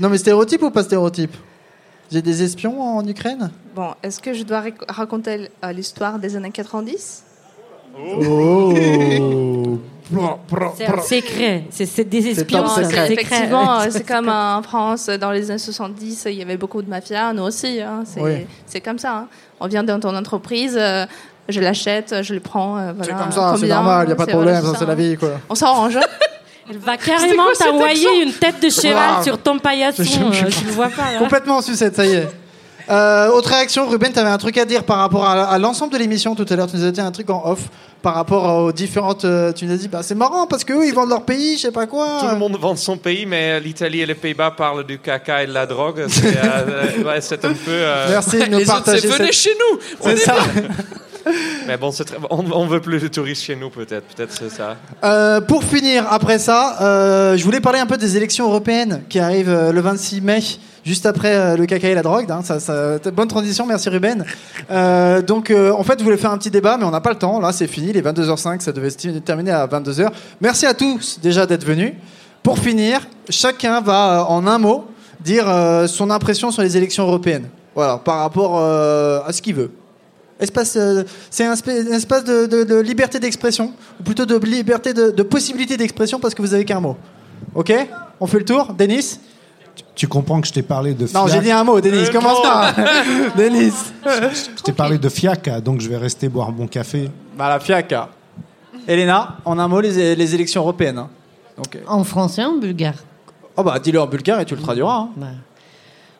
Non, mais stéréotype ou pas stéréotype? J'ai des espions en Ukraine? Bon, est-ce que je dois rac- raconter euh, l'histoire des années 90 Oh C'est un secret. C'est c'est des C'est espions. c'est secret. Effectivement, euh, c'est comme en France, dans les années 70, il y avait beaucoup de mafia, nous aussi. hein, c'est Oui. c'est comme ça. hein. On vient dans ton entreprise, euh, je l'achète, je le prends. euh, C'est comme ça, c'est normal, y a pas de c'est- problème, voilà, c'est la vie, quoi. On s'arrange. [laughs] Elle va carrément t'envoyer une tête de cheval Wow. sur ton paillasson. Je- je- euh, je- le vois pas là Complètement en sucette, ça y est. Euh, autre réaction, Ruben, tu avais un truc à dire par rapport à, à l'ensemble de l'émission tout à l'heure. Tu nous as dit un truc en off par rapport aux différentes. euh, tu nous as dit, bah, c'est marrant parce qu'eux, ils vendent leur pays, je sais pas quoi. Tout le monde vend son pays, mais l'Italie et les Pays-Bas parlent du caca et de la drogue. C'est euh, [laughs] ouais, un peu. euh, Merci de nous Les partager. c'est venez cette- chez nous. C'est ça. [laughs] [laughs] Mais bon, on, on veut plus de touristes chez nous, peut-être. Peut-être c'est ça. Euh, pour finir, après ça, euh, je voulais parler un peu des élections européennes qui arrivent euh, le 26 mai, juste après euh, le caca et la drogue. bonne transition, merci Ruben. Donc, en fait, je voulais faire un petit débat, mais on n'a pas le temps. Là, c'est fini, les 22h05, ça devait se terminer à 22h. Merci à tous déjà d'être venus. Pour finir, chacun va, en un mot, dire son impression sur les élections européennes. Voilà, par rapport à ce qu'il veut. Espace, euh, c'est un, espace de, de- de liberté d'expression, ou plutôt de liberté de, de possibilité d'expression parce que vous avez qu'un mot. Ok? On fait le tour Denis? Tu comprends que je t'ai parlé de Non, FIAC. j'ai dit un mot, Denis, Le commence par [laughs] Denis Je t'ai parlé de FIAC, donc je vais rester boire mon café. Bah, la fiaca. Elena, en un mot, les, les élections européennes. hein. Donc, euh, En français, en bulgare oh bah, dis-le en bulgare et tu le traduiras. hein. Bah,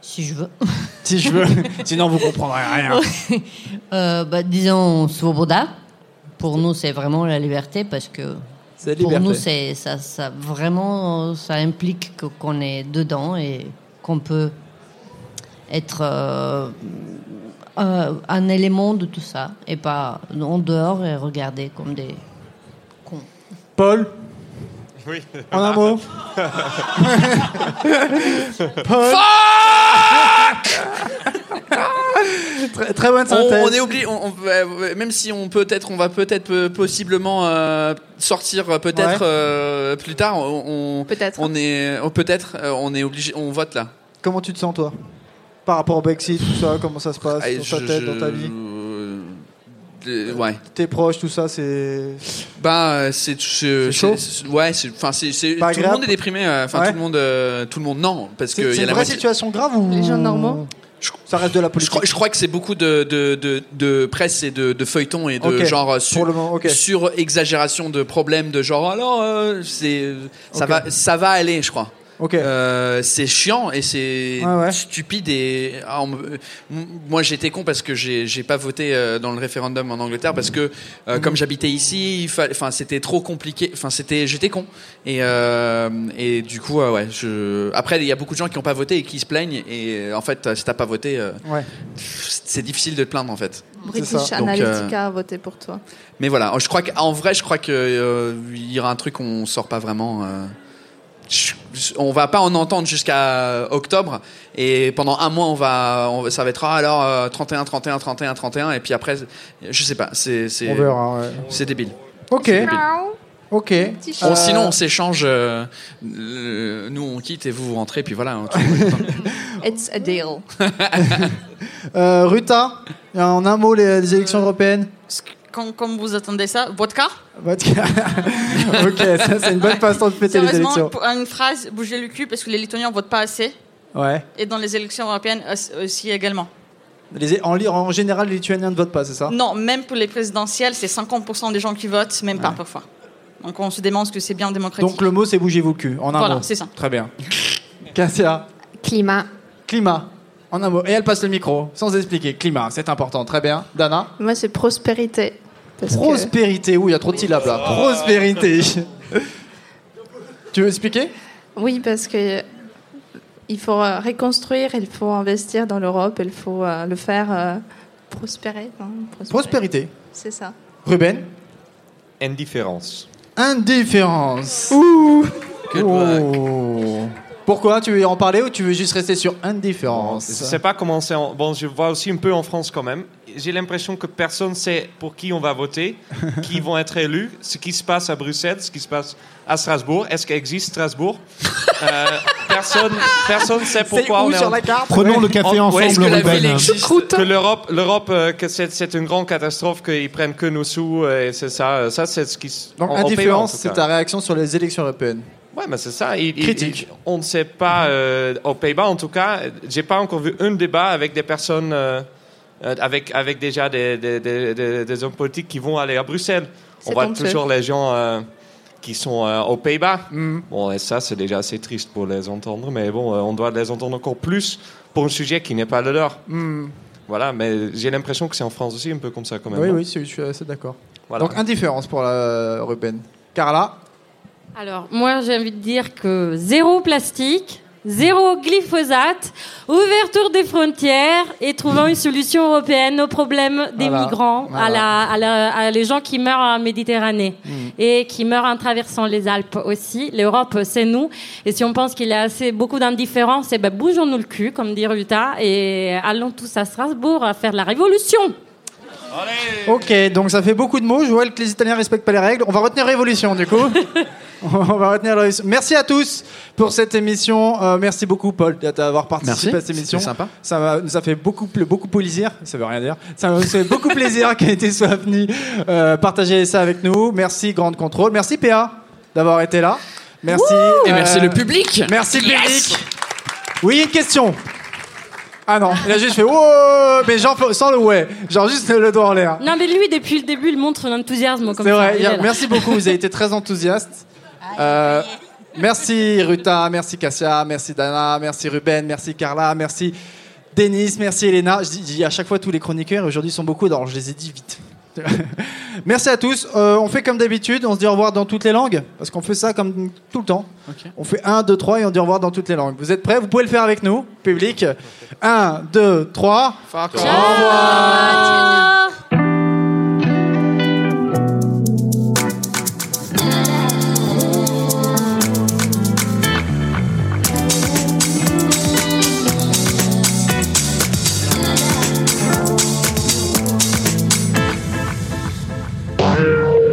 Si je veux. [laughs] Si je veux. Sinon, vous comprendrez rien. Euh, bah, disons Svoboda. Pour nous, c'est vraiment la liberté parce que C'est pour nous, c'est ça, ça vraiment, ça implique que- qu'on est dedans et qu'on peut être euh, euh, un élément de tout ça et pas en dehors et regarder comme des cons. Paul? Oui. En un mot [laughs] Paul très, très bonne On, synthèse. on est obligé, on- on- même si on peut être, on va peut-être euh, possiblement euh, sortir euh, peut-être Ouais. euh, plus tard. On, Peut-être. On est, oh, peut-être, euh, on est obligé, on vote là. Comment tu te sens toi? Par rapport au Brexit, tout ça, comment ça se passe Ah, dans je- ta tête, dans ta vie? Euh, ouais. Tes proches, tout ça, c'est. Bah, euh, c'est c'est- chaud? Ouais, c'est enfin c'est tout le monde est déprimé. euh, Enfin Ouais. tout le monde, euh, tout le monde non parce que C'est une la vraie situation grave ou Les gens normaux? Ça reste de la Je politique? crois, je crois que c'est beaucoup de, de, de, de presse et de, de feuilletons et de Ok. genre sur, Pour le moment, ok. sur exagération de problèmes de genre alors euh, c'est ça va ça va aller je crois. Ok. Euh, c'est chiant et c'est Ouais, ouais. stupide et ah, on moi j'étais con parce que j'ai j'ai pas voté euh, dans le référendum en Angleterre parce que euh, comme j'habitais ici il fallait enfin c'était trop compliqué enfin c'était j'étais con et euh, et du coup euh, ouais je après il y a beaucoup de gens qui ont pas voté et qui se plaignent et en fait si t'as pas voté euh, Ouais. c'est difficile de te plaindre en fait. British Donc, euh, Analytica a voté pour toi. mais voilà, je crois qu'en vrai, je crois que euh, il y aura un truc qu'on sort pas vraiment. On va pas en entendre jusqu'à octobre et pendant un mois on va, on ça va être ah, alors euh, 31, 31, 31, 31 et puis après, je sais pas, c'est c'est ouais. c'est débile. Ok. Débile. Ok. Bon, sinon on s'échange, euh, euh, nous on quitte et vous vous rentrez puis voilà. [laughs] It's a deal. [laughs] euh, Ruta, en un mot, les, les élections européennes? Quand, comme vous attendez ça, vodka Vodka. [laughs] ok, ça c'est une bonne façon de fêter les élections. une phrase, bougez le cul parce que les Lituaniens votent pas assez. Ouais. Et dans les élections européennes aussi- également. Les- en, général, les Lituaniens ne votent pas, c'est ça? Non, même pour les présidentielles, c'est 50% des gens qui votent, même pas parfois. Donc on se demande ce que c'est bien démocratique. Donc le mot c'est bougez-vous le cul, en un Voilà, mot. c'est ça. Très bien. [laughs] Cassia. Climat. Climat. En un mot. Et elle passe le micro, sans expliquer. Climat, c'est important. Très bien. Dana Moi, c'est prospérité. Parce que- Prospérité. Ouh, il y a trop de syllabes là. Prospérité. [laughs] tu veux expliquer? Oui, parce que il faut euh, reconstruire, il faut investir dans l'Europe, il faut euh, le faire euh, prospérer. hein, prospérer. Prospérité. C'est ça. Ruben? Indifférence. Indifférence. Ouh. Oh. Pourquoi Tu veux en parler ou tu veux juste rester sur indifférence? Je sais pas comment c'est. en- Bon, je vois aussi un peu en France quand même. J'ai l'impression que personne sait pour qui on va voter, [laughs] qui vont être élus, ce qui se passe à Bruxelles, ce qui se passe à Strasbourg. Est-ce qu'existe Strasbourg? [laughs] Euh, Personne, personne sait pourquoi où on est sur en- la carte? Prenons le café En- ensemble, est-ce que Que l'Europe, l'Europe, euh, que c'est, c'est une grande catastrophe, qu'ils prennent que nos sous, euh, et c'est ça. Ça, c'est ce qui. Donc en- en indifférence, paiement, en c'est ta réaction sur les élections européennes? Ouais, mais c'est ça. Il- Critique. il- on ne sait pas, euh, aux Pays-Bas en tout cas, j'ai pas encore vu un débat avec des personnes, euh, avec, avec déjà des, des, des- des- hommes politiques qui vont aller à Bruxelles. On voit toujours les gens euh, qui sont euh, aux Pays-Bas. Mm. Bon, et ça, c'est déjà assez triste pour les entendre, mais bon, euh, on doit les entendre encore plus pour un sujet qui n'est pas le leur. Hmm. Voilà, mais j'ai l'impression que c'est en France aussi un peu comme ça quand même. Oui, oui, je suis assez d'accord. Voilà. Donc indifférence pour la Ruben. Carla Alors, moi, j'ai envie de dire que zéro plastique, zéro glyphosate, ouverture des frontières et trouvant une solution européenne aux problèmes des Voilà. migrants, Voilà. à, la, à, la- à les gens qui meurent en Méditerranée et qui meurent en traversant les Alpes aussi. L'Europe, c'est nous. Et si on pense qu'il y a assez beaucoup d'indifférence, eh ben, bougeons-nous le cul, comme dit Ruta, et allons tous à Strasbourg à faire la révolution. Ok, donc ça fait beaucoup de mots. Je vois que les Italiens respectent pas les règles. On va retenir Révolution, du coup. [laughs] On va retenir Révolution. Merci à tous pour cette émission. Euh, merci beaucoup, Paul, d'avoir participé Merci, à cette émission. c'était sympa. Ça m'a- nous a fait beaucoup, beaucoup plaisir. Ça veut rien dire. Ça nous fait beaucoup plaisir [laughs] qu'Aité soit venu euh, partager ça avec nous. Merci, Grande Contrôle. Merci, PA, d'avoir été là. Merci. euh, Et merci le public. Merci, Yes. public. Oui, une question. Ah non, il a juste fait wow, mais genre sans le ouais, genre juste le doigt en l'air. Non, mais lui, depuis le début, il montre un enthousiasme C'est vrai, merci beaucoup, vous avez été très enthousiastes. Euh, merci Ruta, merci Cassia, merci Dana, merci Ruben, merci Carla, merci Denis, merci Elena. Je dis, je dis à chaque fois tous les chroniqueurs, et aujourd'hui ils sont beaucoup, alors je les ai dit vite. [laughs] Merci à tous. Euh, on fait comme d'habitude, on se dit au revoir dans toutes les langues, parce qu'on fait ça comme tout le temps. On fait 1, 2, 3 et on dit au revoir dans toutes les langues. Vous êtes prêts? Vous pouvez le faire avec nous, public. 1, 2, 3. Au revoir.